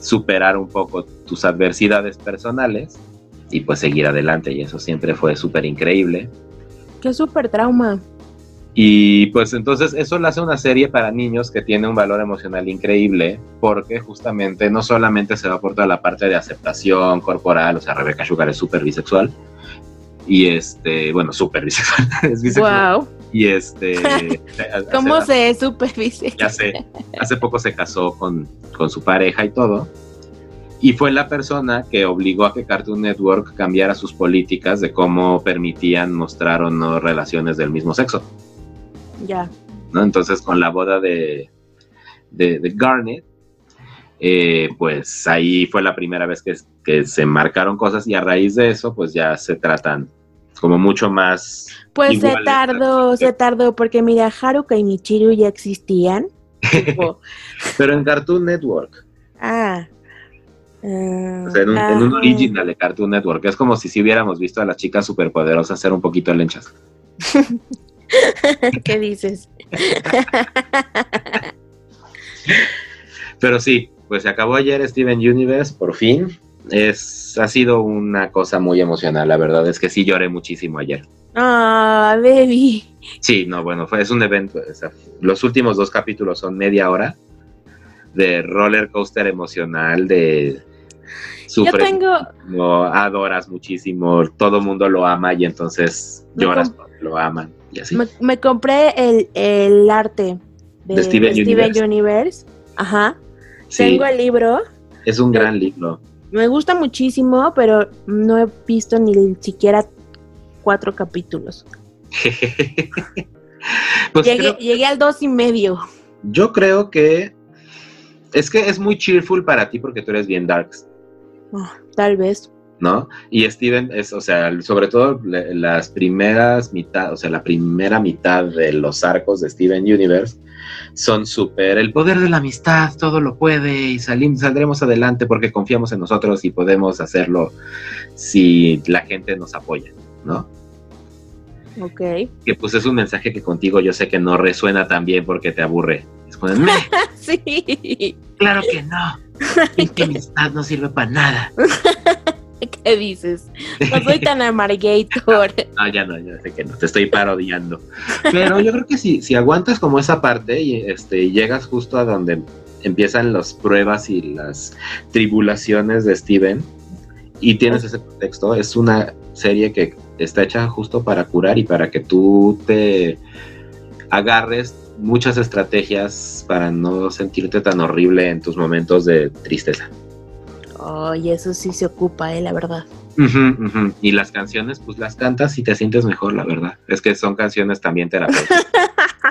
superar un poco tus adversidades personales y pues seguir adelante y eso siempre fue súper increíble. Qué súper trauma. Y pues entonces eso le hace una serie para niños que tiene un valor emocional increíble porque justamente no solamente se va por toda la parte de aceptación corporal, o sea, Rebeca Sugar es súper bisexual y este, bueno, súper bisexual, es bisexual. Wow. Y este... ¿Cómo hace- se supervise? ya sé, hace poco se casó con, con su pareja y todo. Y fue la persona que obligó a que Cartoon Network cambiara sus políticas de cómo permitían mostrar o no relaciones del mismo sexo. Ya. ¿no? Entonces, con la boda de, de, de Garnet, eh, pues ahí fue la primera vez que, que se marcaron cosas y a raíz de eso, pues ya se tratan como mucho más. Pues iguales se tardó, se tardó, porque mira, Haruka y Michiru ya existían. Tipo, Pero en Cartoon Network. ah. ah, O sea, en un, en un ah, original de Cartoon Network. Es como si si hubiéramos visto a las chicas superpoderosas ser un poquito lenchas. ¿Qué dices? Pero sí, pues se acabó ayer Steven Universe, por fin. Es, ha sido una cosa muy emocional, la verdad es que sí lloré muchísimo ayer. Ah, baby. Sí, no, bueno, fue, es un evento. o sea, los últimos dos capítulos son media hora de roller coaster emocional, de Yo tengo, muchísimo, adoras muchísimo, todo mundo lo ama y entonces Me lloras porque lo aman y así. me, me compré el, el arte de, De Steven de Universe. Universe. Ajá. Sí, Tengo el libro. es un gran libro. Me gusta muchísimo, pero no he visto ni siquiera cuatro capítulos. pues llegué, creo- llegué al dos y medio. yo creo que es que es muy cheerful para ti porque tú eres bien darks. Ah, tal vez. ¿no? Y Steven es, o sea, sobre todo las primeras mitad, o sea, la primera mitad de los arcos de Steven Universe son súper, el poder de la amistad, todo lo puede y salimos, saldremos adelante porque confiamos en nosotros y podemos hacerlo si la gente nos apoya, ¿no? Ok. Que pues es un mensaje que contigo yo sé que no resuena tan bien porque te aburre. Es como, "Me, sí. claro que no. Amistad no sirve para nada. ¿Qué dices? No soy tan amargator. No, ya no, ya sé que no, te estoy parodiando. Pero yo creo que si, si aguantas como esa parte y este, llegas justo a donde empiezan las pruebas y las tribulaciones de Steven y tienes ese contexto, es una serie que está hecha justo para curar y para que tú te agarres muchas estrategias para no sentirte tan horrible en tus momentos de tristeza. Ay, eso sí se ocupa, eh, la verdad. Y las canciones, pues las cantas y te sientes mejor, la verdad. Es que son canciones también terapéuticas.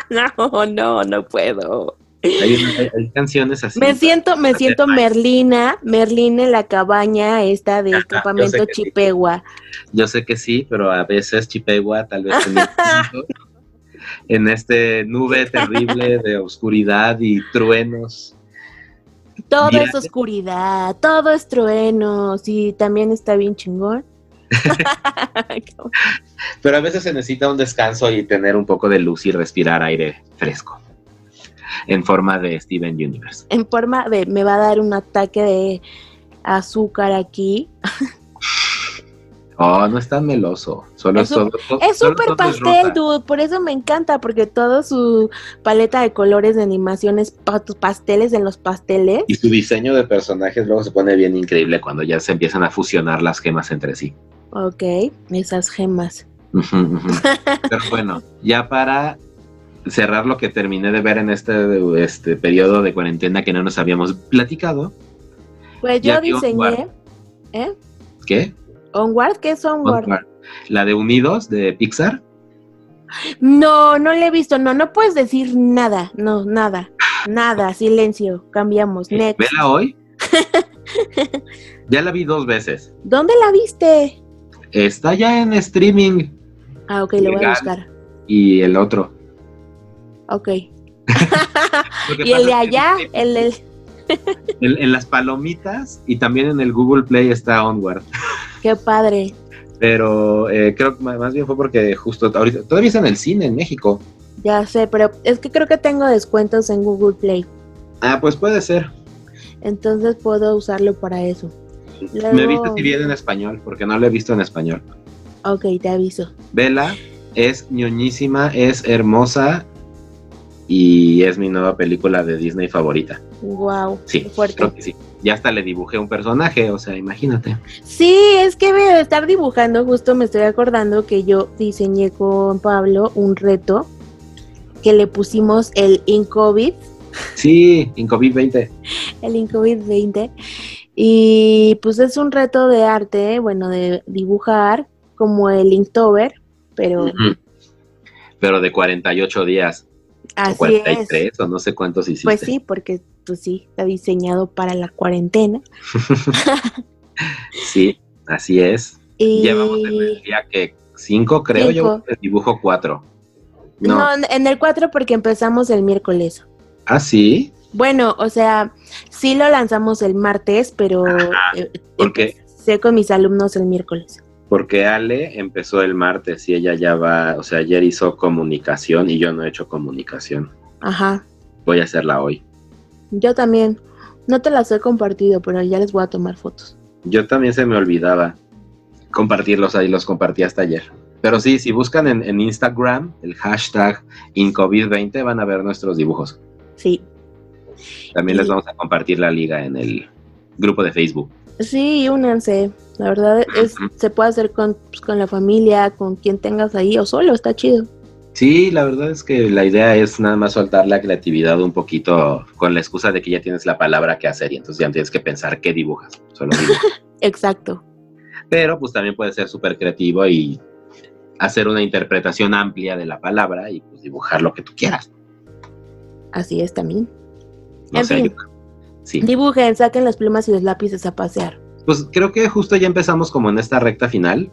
No, no, no puedo. Hay, una- hay- hay canciones así. Me siento, me siento Merlina, Merlina en la cabaña esta del Ajá, yo campamento sí. Chipegua. Yo sé que sí, pero a veces Chipegua tal vez en, en este nube terrible de oscuridad y truenos. Todo Mira. es oscuridad, todo es trueno, sí, también está bien chingón. Pero a veces se necesita un descanso y tener un poco de luz y respirar aire fresco. En forma de Steven Universe. en forma de, me va a dar un ataque de azúcar aquí. Oh, no es tan meloso. Solo Es súper todo pastel, dude, por eso me encanta, porque toda su paleta de colores de animaciones, pa- pasteles en los pasteles. Y su diseño de personajes luego se pone bien increíble cuando ya se empiezan a fusionar las gemas entre sí. Ok, esas gemas. Pero bueno, ya para cerrar lo que terminé de ver en este, este periodo de cuarentena que no nos habíamos platicado, Pues yo diseñé. ¿Eh? ¿qué? ¿Onward? ¿Qué es Onward? Onward. La de Unidos de Pixar. No, no le he visto. No, no puedes decir nada. No, nada. Nada. Silencio. Cambiamos. Next. Vela hoy. ya la vi dos veces. ¿Dónde la viste? Está ya en streaming Ah, ok, lo voy a buscar. y el otro. Ok. Y el de allá, el, el- en, en las palomitas y también en el Google Play está Onward. Qué padre. Pero eh, creo que más bien fue porque justo ahorita, todavía está en el cine en México. Ya sé, pero es que creo que tengo descuentos en Google Play. Ah, pues puede ser. Entonces puedo usarlo para eso. Luego- Me viste si bien en español, porque no lo he visto en español. Ok, te aviso. Vela es ñoñísima, es hermosa y es mi nueva película de Disney favorita. Wow. Sí, fuerte. creo que sí. Ya hasta le dibujé un personaje, o sea, imagínate. Sí, es que de estar dibujando, justo me estoy acordando que yo diseñé con Pablo un reto que le pusimos el InCovid, Sí, en COVID-20. el InCovid 20. Y pues es un reto de arte, bueno, de dibujar como el Inktober, pero Ujú. Pero de 48 días, o así es. 43, o no sé cuántos hiciste. Pues sí, porque pues sí, está diseñado para la cuarentena. Sí, así es. Y Ya vamos en el día que 5, creo yo, Cinco. dibujo 4. No. no, en el 4 porque empezamos el miércoles. Ah, sí. Bueno, o sea, sí lo lanzamos el martes, pero eh, porque- empecé con mis alumnos el miércoles. Porque Ale empezó el martes y ella ya va, o sea, ayer hizo comunicación y yo no he hecho comunicación. Ajá, Voy a hacerla hoy. yo también. No te las he compartido, pero ya les voy a tomar fotos. Yo también se me olvidaba compartirlos ahí, los compartí hasta ayer. Pero sí, si buscan en, en Instagram el hashtag InCovid20 van a ver nuestros dibujos. Sí, También les vamos a compartir la liga en el grupo de Facebook. sí, únanse. La verdad es, se puede hacer con, pues, con la familia, con quien tengas ahí, o solo, está chido. Sí, la verdad es que la idea es nada más soltar la creatividad un poquito con la excusa de que ya tienes la palabra que hacer y entonces ya no tienes que pensar qué dibujas, solo dibujas. Exacto. Pero pues también puedes ser súper creativo y hacer una interpretación amplia de la palabra y pues dibujar lo que tú quieras. Así es también. No En sé, fin. yo- sí. Dibujen, saquen las plumas y los lápices a pasear. Pues creo que justo ya empezamos como en esta recta final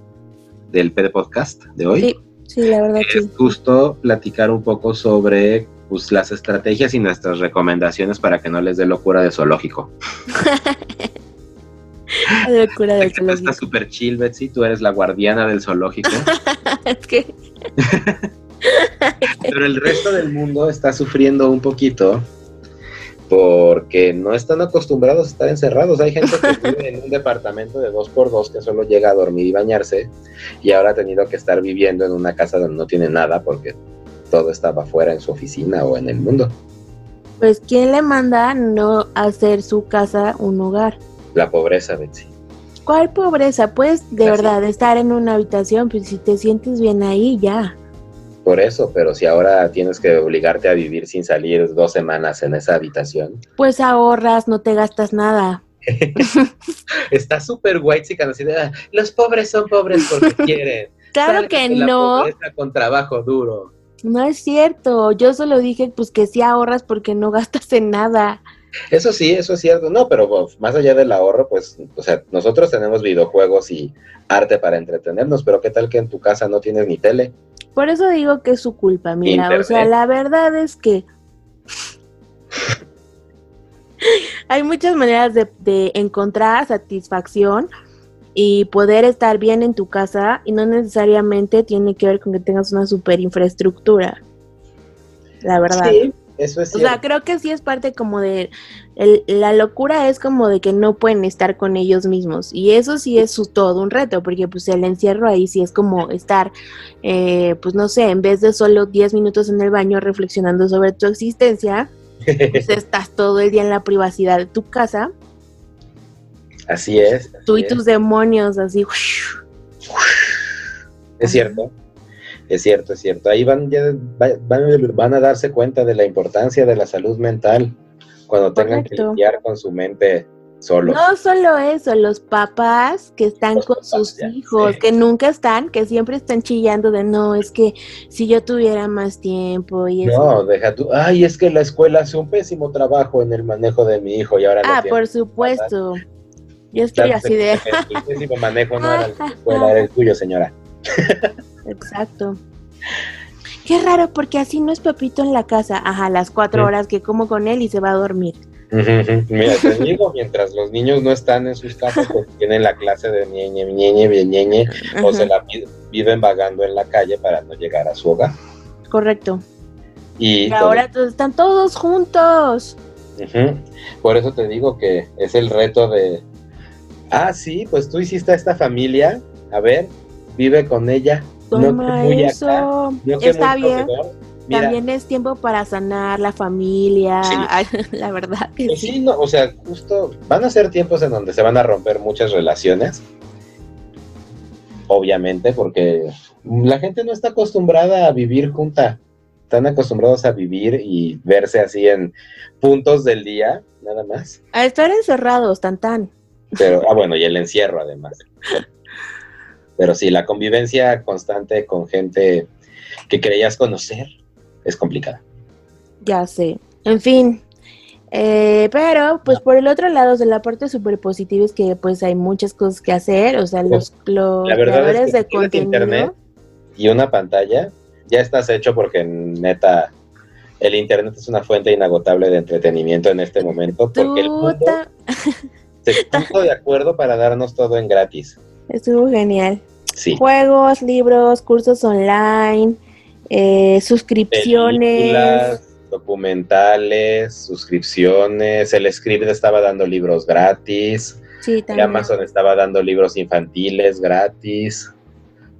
del PD Podcast de hoy. Sí, sí, la verdad Es sí. justo platicar un poco sobre pues, las estrategias y nuestras recomendaciones para que no les dé locura de zoológico. La locura del zoológico. súper chill, Betsy, tú eres la guardiana del zoológico, Es que pero el resto del mundo está sufriendo un poquito porque no están acostumbrados a estar encerrados. Hay gente que vive en un departamento de dos por dos que solo llega a dormir y bañarse y ahora ha tenido que estar viviendo en una casa donde no tiene nada porque todo estaba afuera en su oficina o en el mundo. Pues, ¿quién le manda no hacer su casa un hogar? La pobreza, Betsy. ¿Cuál pobreza? Pues, de Así. verdad, estar en una habitación, pues si te sientes bien ahí, ya. Por eso, pero si ahora tienes que obligarte a vivir sin salir dos semanas en esa habitación, Pues ahorras, no te gastas nada. está súper así de, "Ah, los pobres son pobres porque quieren. Claro que la no, con trabajo duro. no es cierto. Yo solo dije, pues que sí ahorras porque no gastas en nada. Eso sí, eso es cierto. No, pero pues, más allá del ahorro, pues, o sea, nosotros tenemos videojuegos y arte para entretenernos, pero ¿qué tal que en tu casa no tienes ni tele? Por eso digo que es su culpa, mira. O sea, la verdad es que hay muchas maneras de, de encontrar satisfacción y poder estar bien en tu casa y no necesariamente tiene que ver con que tengas una super infraestructura. La verdad. Sí, eso es O sea, creo que sí es parte como de... el- la locura es como de que no pueden estar con ellos mismos. Y eso sí es su, todo un reto, porque pues el encierro ahí sí es como estar, eh, pues no sé, en vez de solo 10 minutos en el baño reflexionando sobre tu existencia, pues estás todo el día en la privacidad de tu casa, así es. tú así y es. tus demonios así. Es cierto. Es cierto, es cierto. Ahí van, ya, va- van, van a darse cuenta de la importancia de la salud mental cuando tengan que lidiar con su mente solos. No solo eso, los papás que están Los con papás, sus ya, hijos, sí. que nunca están, que siempre están chillando de no, es que si yo tuviera más tiempo y eso. No, deja tú. Ay, es que la escuela hace un pésimo trabajo en el manejo de mi hijo y ahora ah, por supuesto. Yo estoy Claro, así de, El pésimo manejo no era la escuela, era el tuyo, señora. exacto. Qué raro, porque así no es Pepito en la casa. Ajá, las cuatro Sí. horas que como con él y se va a dormir. Mira, te digo, mientras los niños no están en sus casas, pues tienen la clase de ñeñe, ñeñe, bien ñeñe, o se la vi- viven vagando en la calle para no llegar a su hogar. Correcto. Y Y ahora todos- están todos juntos. Por eso te digo que es el reto de, ah, sí, pues tú hiciste a esta familia, a ver, vive con ella. No Toma muy eso. acá, no Está bien. Mira, También es tiempo para sanar la familia. Sí. Ay, la verdad que pues sí. sí, no, o sea, justo van a ser tiempos en donde se van a romper muchas relaciones. Obviamente, porque la gente no está acostumbrada a vivir junta. Están acostumbrados a vivir y verse así en puntos del día, nada más. A estar encerrados, tan tan. Pero, ah, bueno, y el encierro además. Pero sí, la convivencia constante con gente que creías conocer es complicada. Ya sé. En fin. Eh, pero, pues por el otro lado, de la parte súper positiva es que pues hay muchas cosas que hacer. O sea, los, los La verdad creadores es que de contenido. internet y una pantalla, ya estás hecho porque neta, el internet es una fuente inagotable de entretenimiento en este momento, porque el mundo se puso de acuerdo para darnos todo en gratis. Estuvo genial. Sí. Juegos, libros, cursos online, eh, suscripciones. Películas, documentales, suscripciones, el script estaba dando libros gratis, Sí, también. Amazon estaba dando libros infantiles gratis,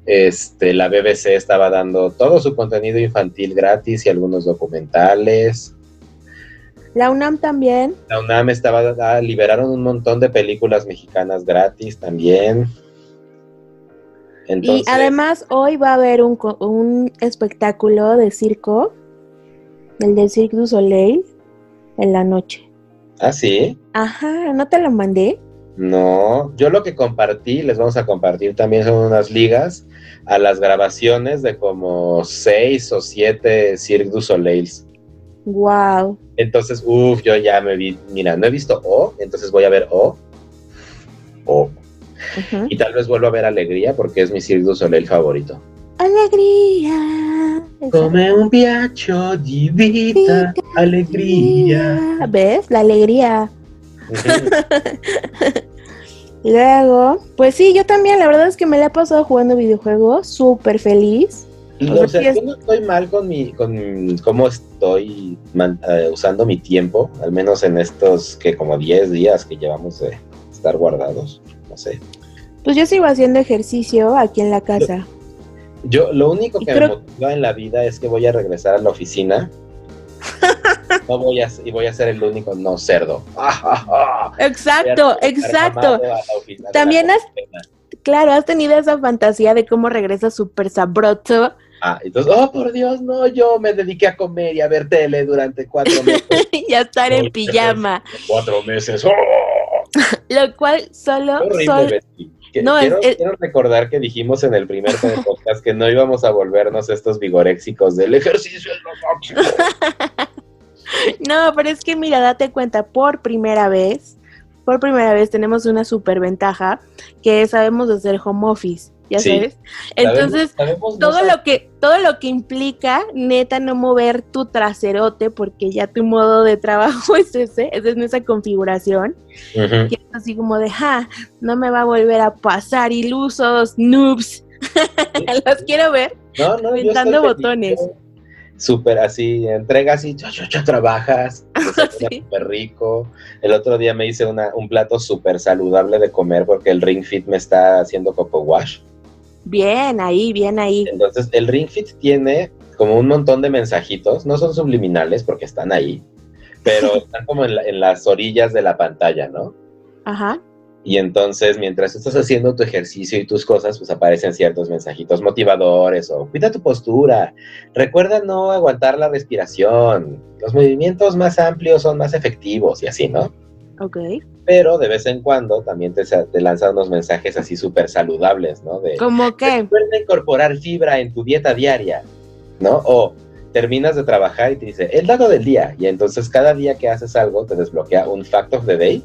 este, la BBC estaba dando todo su contenido infantil gratis y algunos documentales. La UNAM también. La UNAM estaba, ah, liberaron un montón de películas mexicanas gratis también. Entonces, y además hoy va a haber un, un espectáculo de circo, el de Cirque du Soleil, en la noche. ¿ah, sí? Ajá, ¿no te lo mandé? No, yo lo que compartí, les vamos a compartir también son unas ligas a las grabaciones de como seis o siete Cirque du Soleils. Wow. Entonces, uff, yo ya me vi, mira, no he visto O, entonces voy a ver O. O. Y tal vez vuelvo a ver Alegría porque es mi Cirque du Soleil favorito. Alegría. Come un piacho di vita, alegría. ¿Ves? La alegría. Luego, pues sí, yo también, la verdad es que me la he pasado jugando videojuegos, súper feliz. Y, O sea, yo no estoy mal con mi, con cómo estoy man- eh, usando mi tiempo, al menos en estos que como 10 días que llevamos de estar guardados, no sé. Pues yo sigo haciendo ejercicio aquí en la casa. Yo lo único que creo- me motiva en la vida es que voy a regresar a la oficina. No voy a y voy a ser el único no cerdo. Exacto, exacto. oficina También has-. Claro, has tenido esa fantasía de cómo regresa súper sabroso. Ah, entonces, oh por Dios, no, yo me dediqué a comer y a ver tele durante cuatro meses. y a estar en pijama. cuatro meses. ¡Oh! Lo cual solo, horrible, sol- No, quiero, es- quiero recordar que dijimos en el primer podcast que no íbamos a volvernos estos vigoréxicos del ejercicio es lo máximo. No, pero es que mira, date cuenta, por primera vez, por primera vez tenemos una super ventaja que sabemos hacer home office, ya Sí. sabes. Entonces, Sabemos- sabemos no todo lo que todo lo que implica neta no mover tu traserote porque ya tu modo de trabajo es ese, esa es nuestra configuración. Ujú. Y es así como de, ja, no me va a volver a pasar ilusos, noobs. Los quiero ver. No, no, feliz, botones. Súper así, entregas y yo, yo, yo trabajas, Sí. súper rico. El otro día me hice una, un plato súper saludable de comer porque el Ring Fit me está haciendo coco wash. Bien ahí, bien ahí. Entonces, el Ring Fit tiene como un montón de mensajitos, no son subliminales porque están ahí, pero están como en, la- en las orillas de la pantalla, ¿no? Ajá. Y entonces, mientras estás haciendo tu ejercicio y tus cosas, pues aparecen ciertos mensajitos motivadores o cuida tu postura, recuerda no aguantar la respiración, los movimientos más amplios son más efectivos y así, ¿no? Ok. Pero de vez en cuando también te, te lanzan unos mensajes así súper saludables, ¿no? De, ¿Cómo qué? Recuerda incorporar fibra en tu dieta diaria, ¿no? O terminas de trabajar y te dice, el dato del día. Y entonces cada día que haces algo te desbloquea un fact of the day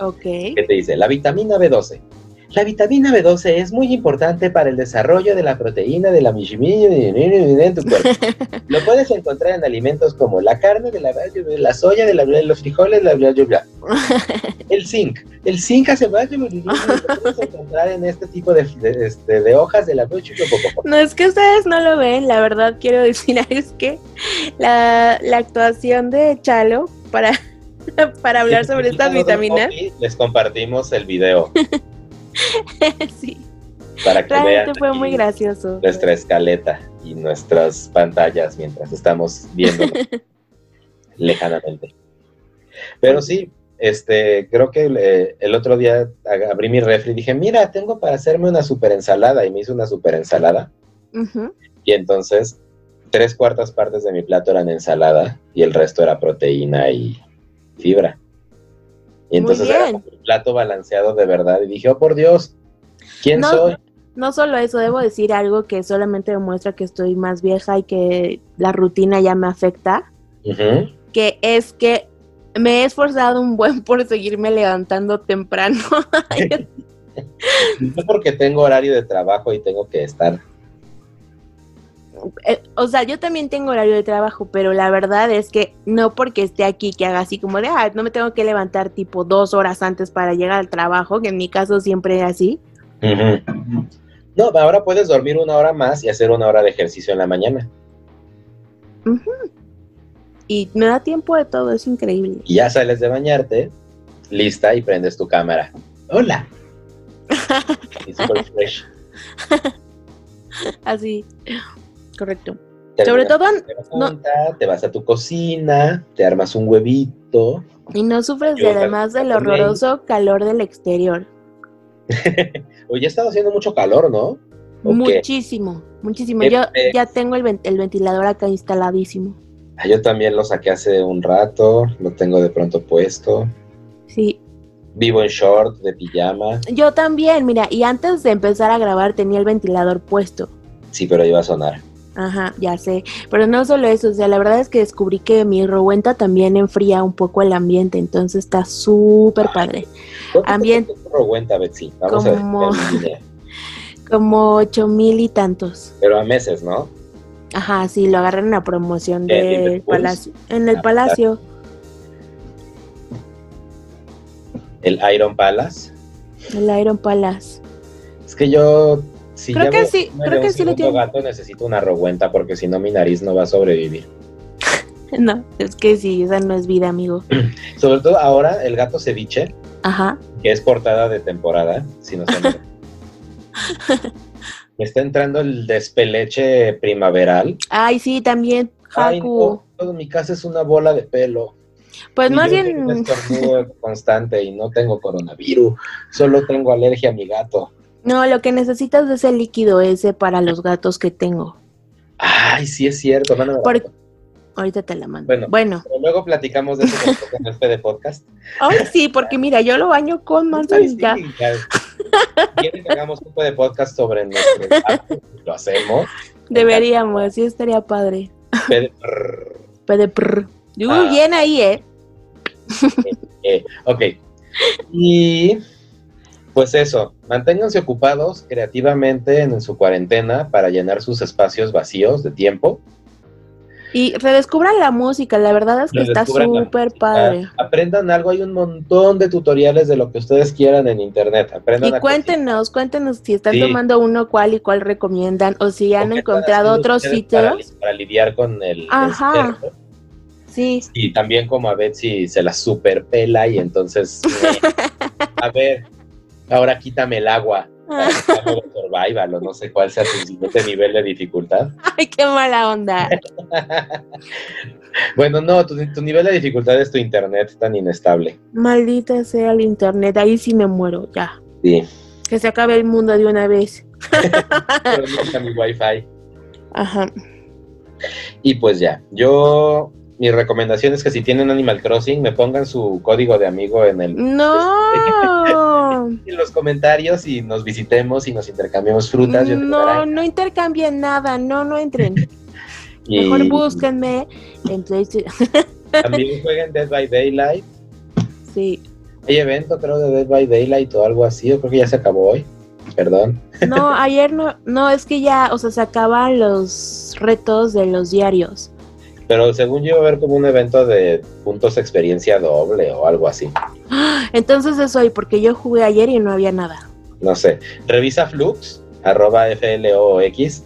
Ok. que te dice, la vitamina B12. La vitamina B12 es muy importante para el desarrollo de la proteína de la mishimilla en tu cuerpo. Lo puedes encontrar en alimentos como la carne, de la, de la soya, de, la, de los frijoles, la, bla, bla, bla. El zinc. El zinc hace más lo puedes encontrar en este tipo de, de, este, de hojas de la No es que ustedes no lo ven, la verdad quiero decir es que la, la actuación de Chalo para para hablar sobre estas vitaminas. Les compartimos el video sí, para que vean realmente fue aquí muy gracioso. nuestra escaleta y nuestras pantallas mientras estamos viendo lejanamente. Pero sí, este, creo que eh, el otro día abrí mi refri y dije, mira, tengo para hacerme una super ensalada y me hice una super ensalada y entonces tres cuartas partes de mi plato eran ensalada y el resto era proteína y fibra. Y entonces era como un plato balanceado de verdad y dije, oh por Dios, ¿quién No, soy? No solo eso, debo decir algo que solamente demuestra que estoy más vieja y que la rutina ya me afecta, que es que me he esforzado un buen por seguirme levantando temprano. No porque tengo horario de trabajo y tengo que estar. Eh, o sea, yo también tengo horario de trabajo, pero la verdad es que no porque esté aquí que haga así como de, ah, no me tengo que levantar tipo dos horas antes para llegar al trabajo, que en mi caso siempre es así. No, ahora puedes dormir una hora más y hacer una hora de ejercicio en la mañana. Y me da tiempo de todo, es increíble. Y ya sales de bañarte, lista y prendes tu cámara. Hola. Y super fresh. Así, correcto. Sobre todo, pregunta, Te vas a tu cocina, te armas un huevito. y no sufres de además del horroroso calor del exterior. Oye, ha estado haciendo mucho calor, ¿no? Muchísimo, muchísimo. Yo ya tengo el, el ventilador acá instaladísimo. Ah, Yo también lo saqué hace un rato, lo tengo de pronto puesto. Sí, Vivo en short, de pijama. yo también, mira, y antes de empezar a grabar tenía el ventilador puesto. Sí, pero iba a sonar. Ajá, ya sé. Pero no solo eso, o sea, la verdad es que descubrí que mi rowenta también enfría un poco el ambiente, entonces está súper padre. ¿Cuánto Ambiente- cuenta, Betsy? Vamos Como- a ver. Como ocho mil y tantos. Pero a meses, ¿no? Ajá, sí, lo agarré en la promoción ¿En del palacio. En el Ah, palacio. El Iron Palace. El Iron Palace. Es que yo, si Creo que sí, creo que un sí lo tiene. gato, necesito una rogüenta porque si no mi nariz no va a sobrevivir. No, es que sí, esa no es vida, amigo. Sobre todo ahora el gato ceviche, Ajá. que es portada de temporada, si no se Me está entrando el despeleche primaveral. Ay, sí, también, Ay, no, todo mi casa es una bola de pelo. Pues Y más un bien, estornudo constante y no tengo coronavirus, solo tengo alergia a mi gato. No, lo que necesitas es el líquido ese para los gatos que tengo. Ay, sí es cierto. Ahorita te la mando. Bueno. Bueno, Pero luego platicamos de eso en este de podcast. ay, sí, porque mira, yo lo baño con manzanilla. sí. ¿Quieren que hagamos un de podcast sobre nuestros gatos? Lo hacemos. Deberíamos, sí estaría padre. Prr. Uy, Ah. bien ahí, ¿eh? eh, ok. Y pues eso, manténganse ocupados creativamente en su cuarentena para llenar sus espacios vacíos de tiempo. Y redescubran la música, la verdad es que está súper padre. Aprendan algo, hay un montón de tutoriales de lo que ustedes quieran en internet. Aprendan Y cuéntenos, cuéntenos si están Sí. tomando uno, cuál y cuál recomiendan, o si han ¿Qué están encontrado otros Para, sitios. li- para lidiar con el Ajá. Sí, Y también como a Betsy se la superpela y entonces, eh, a ver, ahora quítame el agua. Ah. survival o no sé cuál sea tu siguiente nivel de dificultad. Ay, qué mala onda. Bueno, no, tu, tu nivel de dificultad es tu internet tan inestable. Maldita sea el internet, ahí sí me muero, ya. Sí, Que se acabe el mundo de una vez. pero nunca mi wifi. Ajá. Y pues ya, yo, mi recomendación es que si tienen Animal Crossing, me pongan su código de amigo en el No. en los comentarios y nos visitemos y nos intercambiemos frutas. No, no intercambien nada, no, no entren. Y Mejor búsquenme en PlayStation. También jueguen Dead by Daylight. Sí. Hay evento, creo, de Dead by Daylight o algo así. Yo creo que ya se acabó hoy. Perdón. No, ayer no, no, es que ya, o sea, se acaban los retos de los diarios. Pero según yo, va a haber como un evento de puntos experiencia doble o algo así. Entonces es hoy, porque yo jugué ayer y no había nada. No sé. Revisa Flux, arroba FLOX,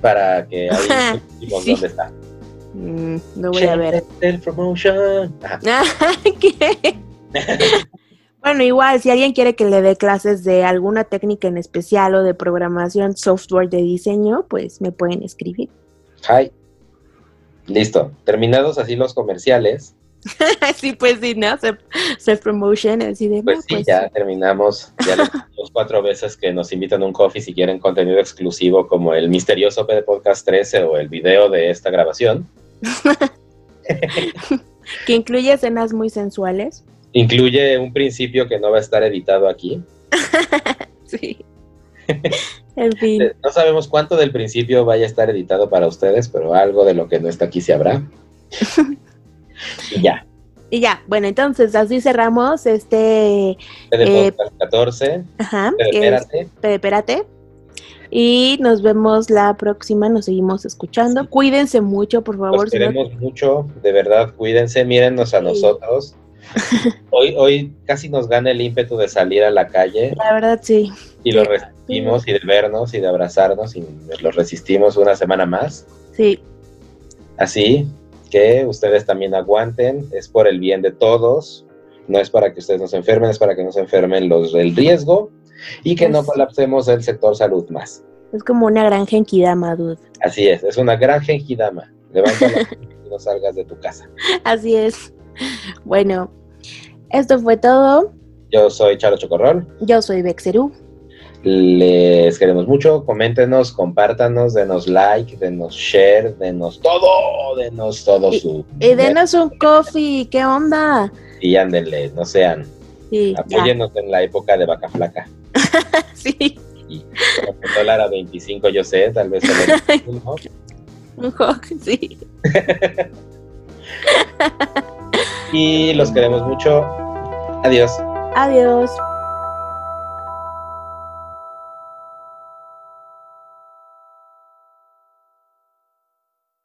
para que decimos Sí. dónde está. Mm, lo voy a ver. El promotion. ¿Qué? Bueno, igual, si alguien quiere que le dé clases de alguna técnica en especial o de programación, software de diseño, pues me pueden escribir. Hi. Listo. Terminados así los comerciales, sí, pues sí, ¿no? Self, self promotion, así de. pues no, sí, pues, ya terminamos. Ya dijimos cuatro veces que nos invitan a un coffee si quieren contenido exclusivo como el misterioso PD Podcast 13 o el video de esta grabación. Que incluye escenas muy sensuales. Incluye un principio que no va a estar editado aquí. Sí. En fin. No sabemos cuánto del principio vaya a estar editado para ustedes, pero algo de lo que no está aquí se habrá. y ya. Y ya, bueno, entonces así cerramos este. PD Eh, Podcast 14. Ajá. PD, que es- espérate. Y nos vemos la próxima, nos seguimos escuchando. Cuídense mucho, por favor. Los si no- queremos mucho, de verdad, cuídense, mírennos a Sí. nosotros. Hoy, hoy casi nos gana el ímpetu de salir a la calle La verdad, sí. y lo resistimos y de vernos y de abrazarnos y lo resistimos una semana más. Sí, Así que ustedes también aguanten, es por el bien de todos, no es para que ustedes nos enfermen, es para que no se enfermen los del riesgo y que no Es- colapsemos el sector salud más. es como una gran genkidama, dude. Así es, es una gran gengidama. Levanta la y no salgas de tu casa. Así es. Bueno, esto fue todo. Yo soy Charo Chocorrol. Yo soy Bexerú. Les queremos mucho, coméntenos, compártanos, denos like, denos share, denos todo, denos todo su... Y denos un coffee, ¿qué onda? Y ándenle, no sean, Sí, ya. apóyennos en la época de vaca flaca. Sí, Y el dólar a 25, yo sé, tal vez solo 21. un hug, sí. Y los queremos mucho. Adiós. Adiós.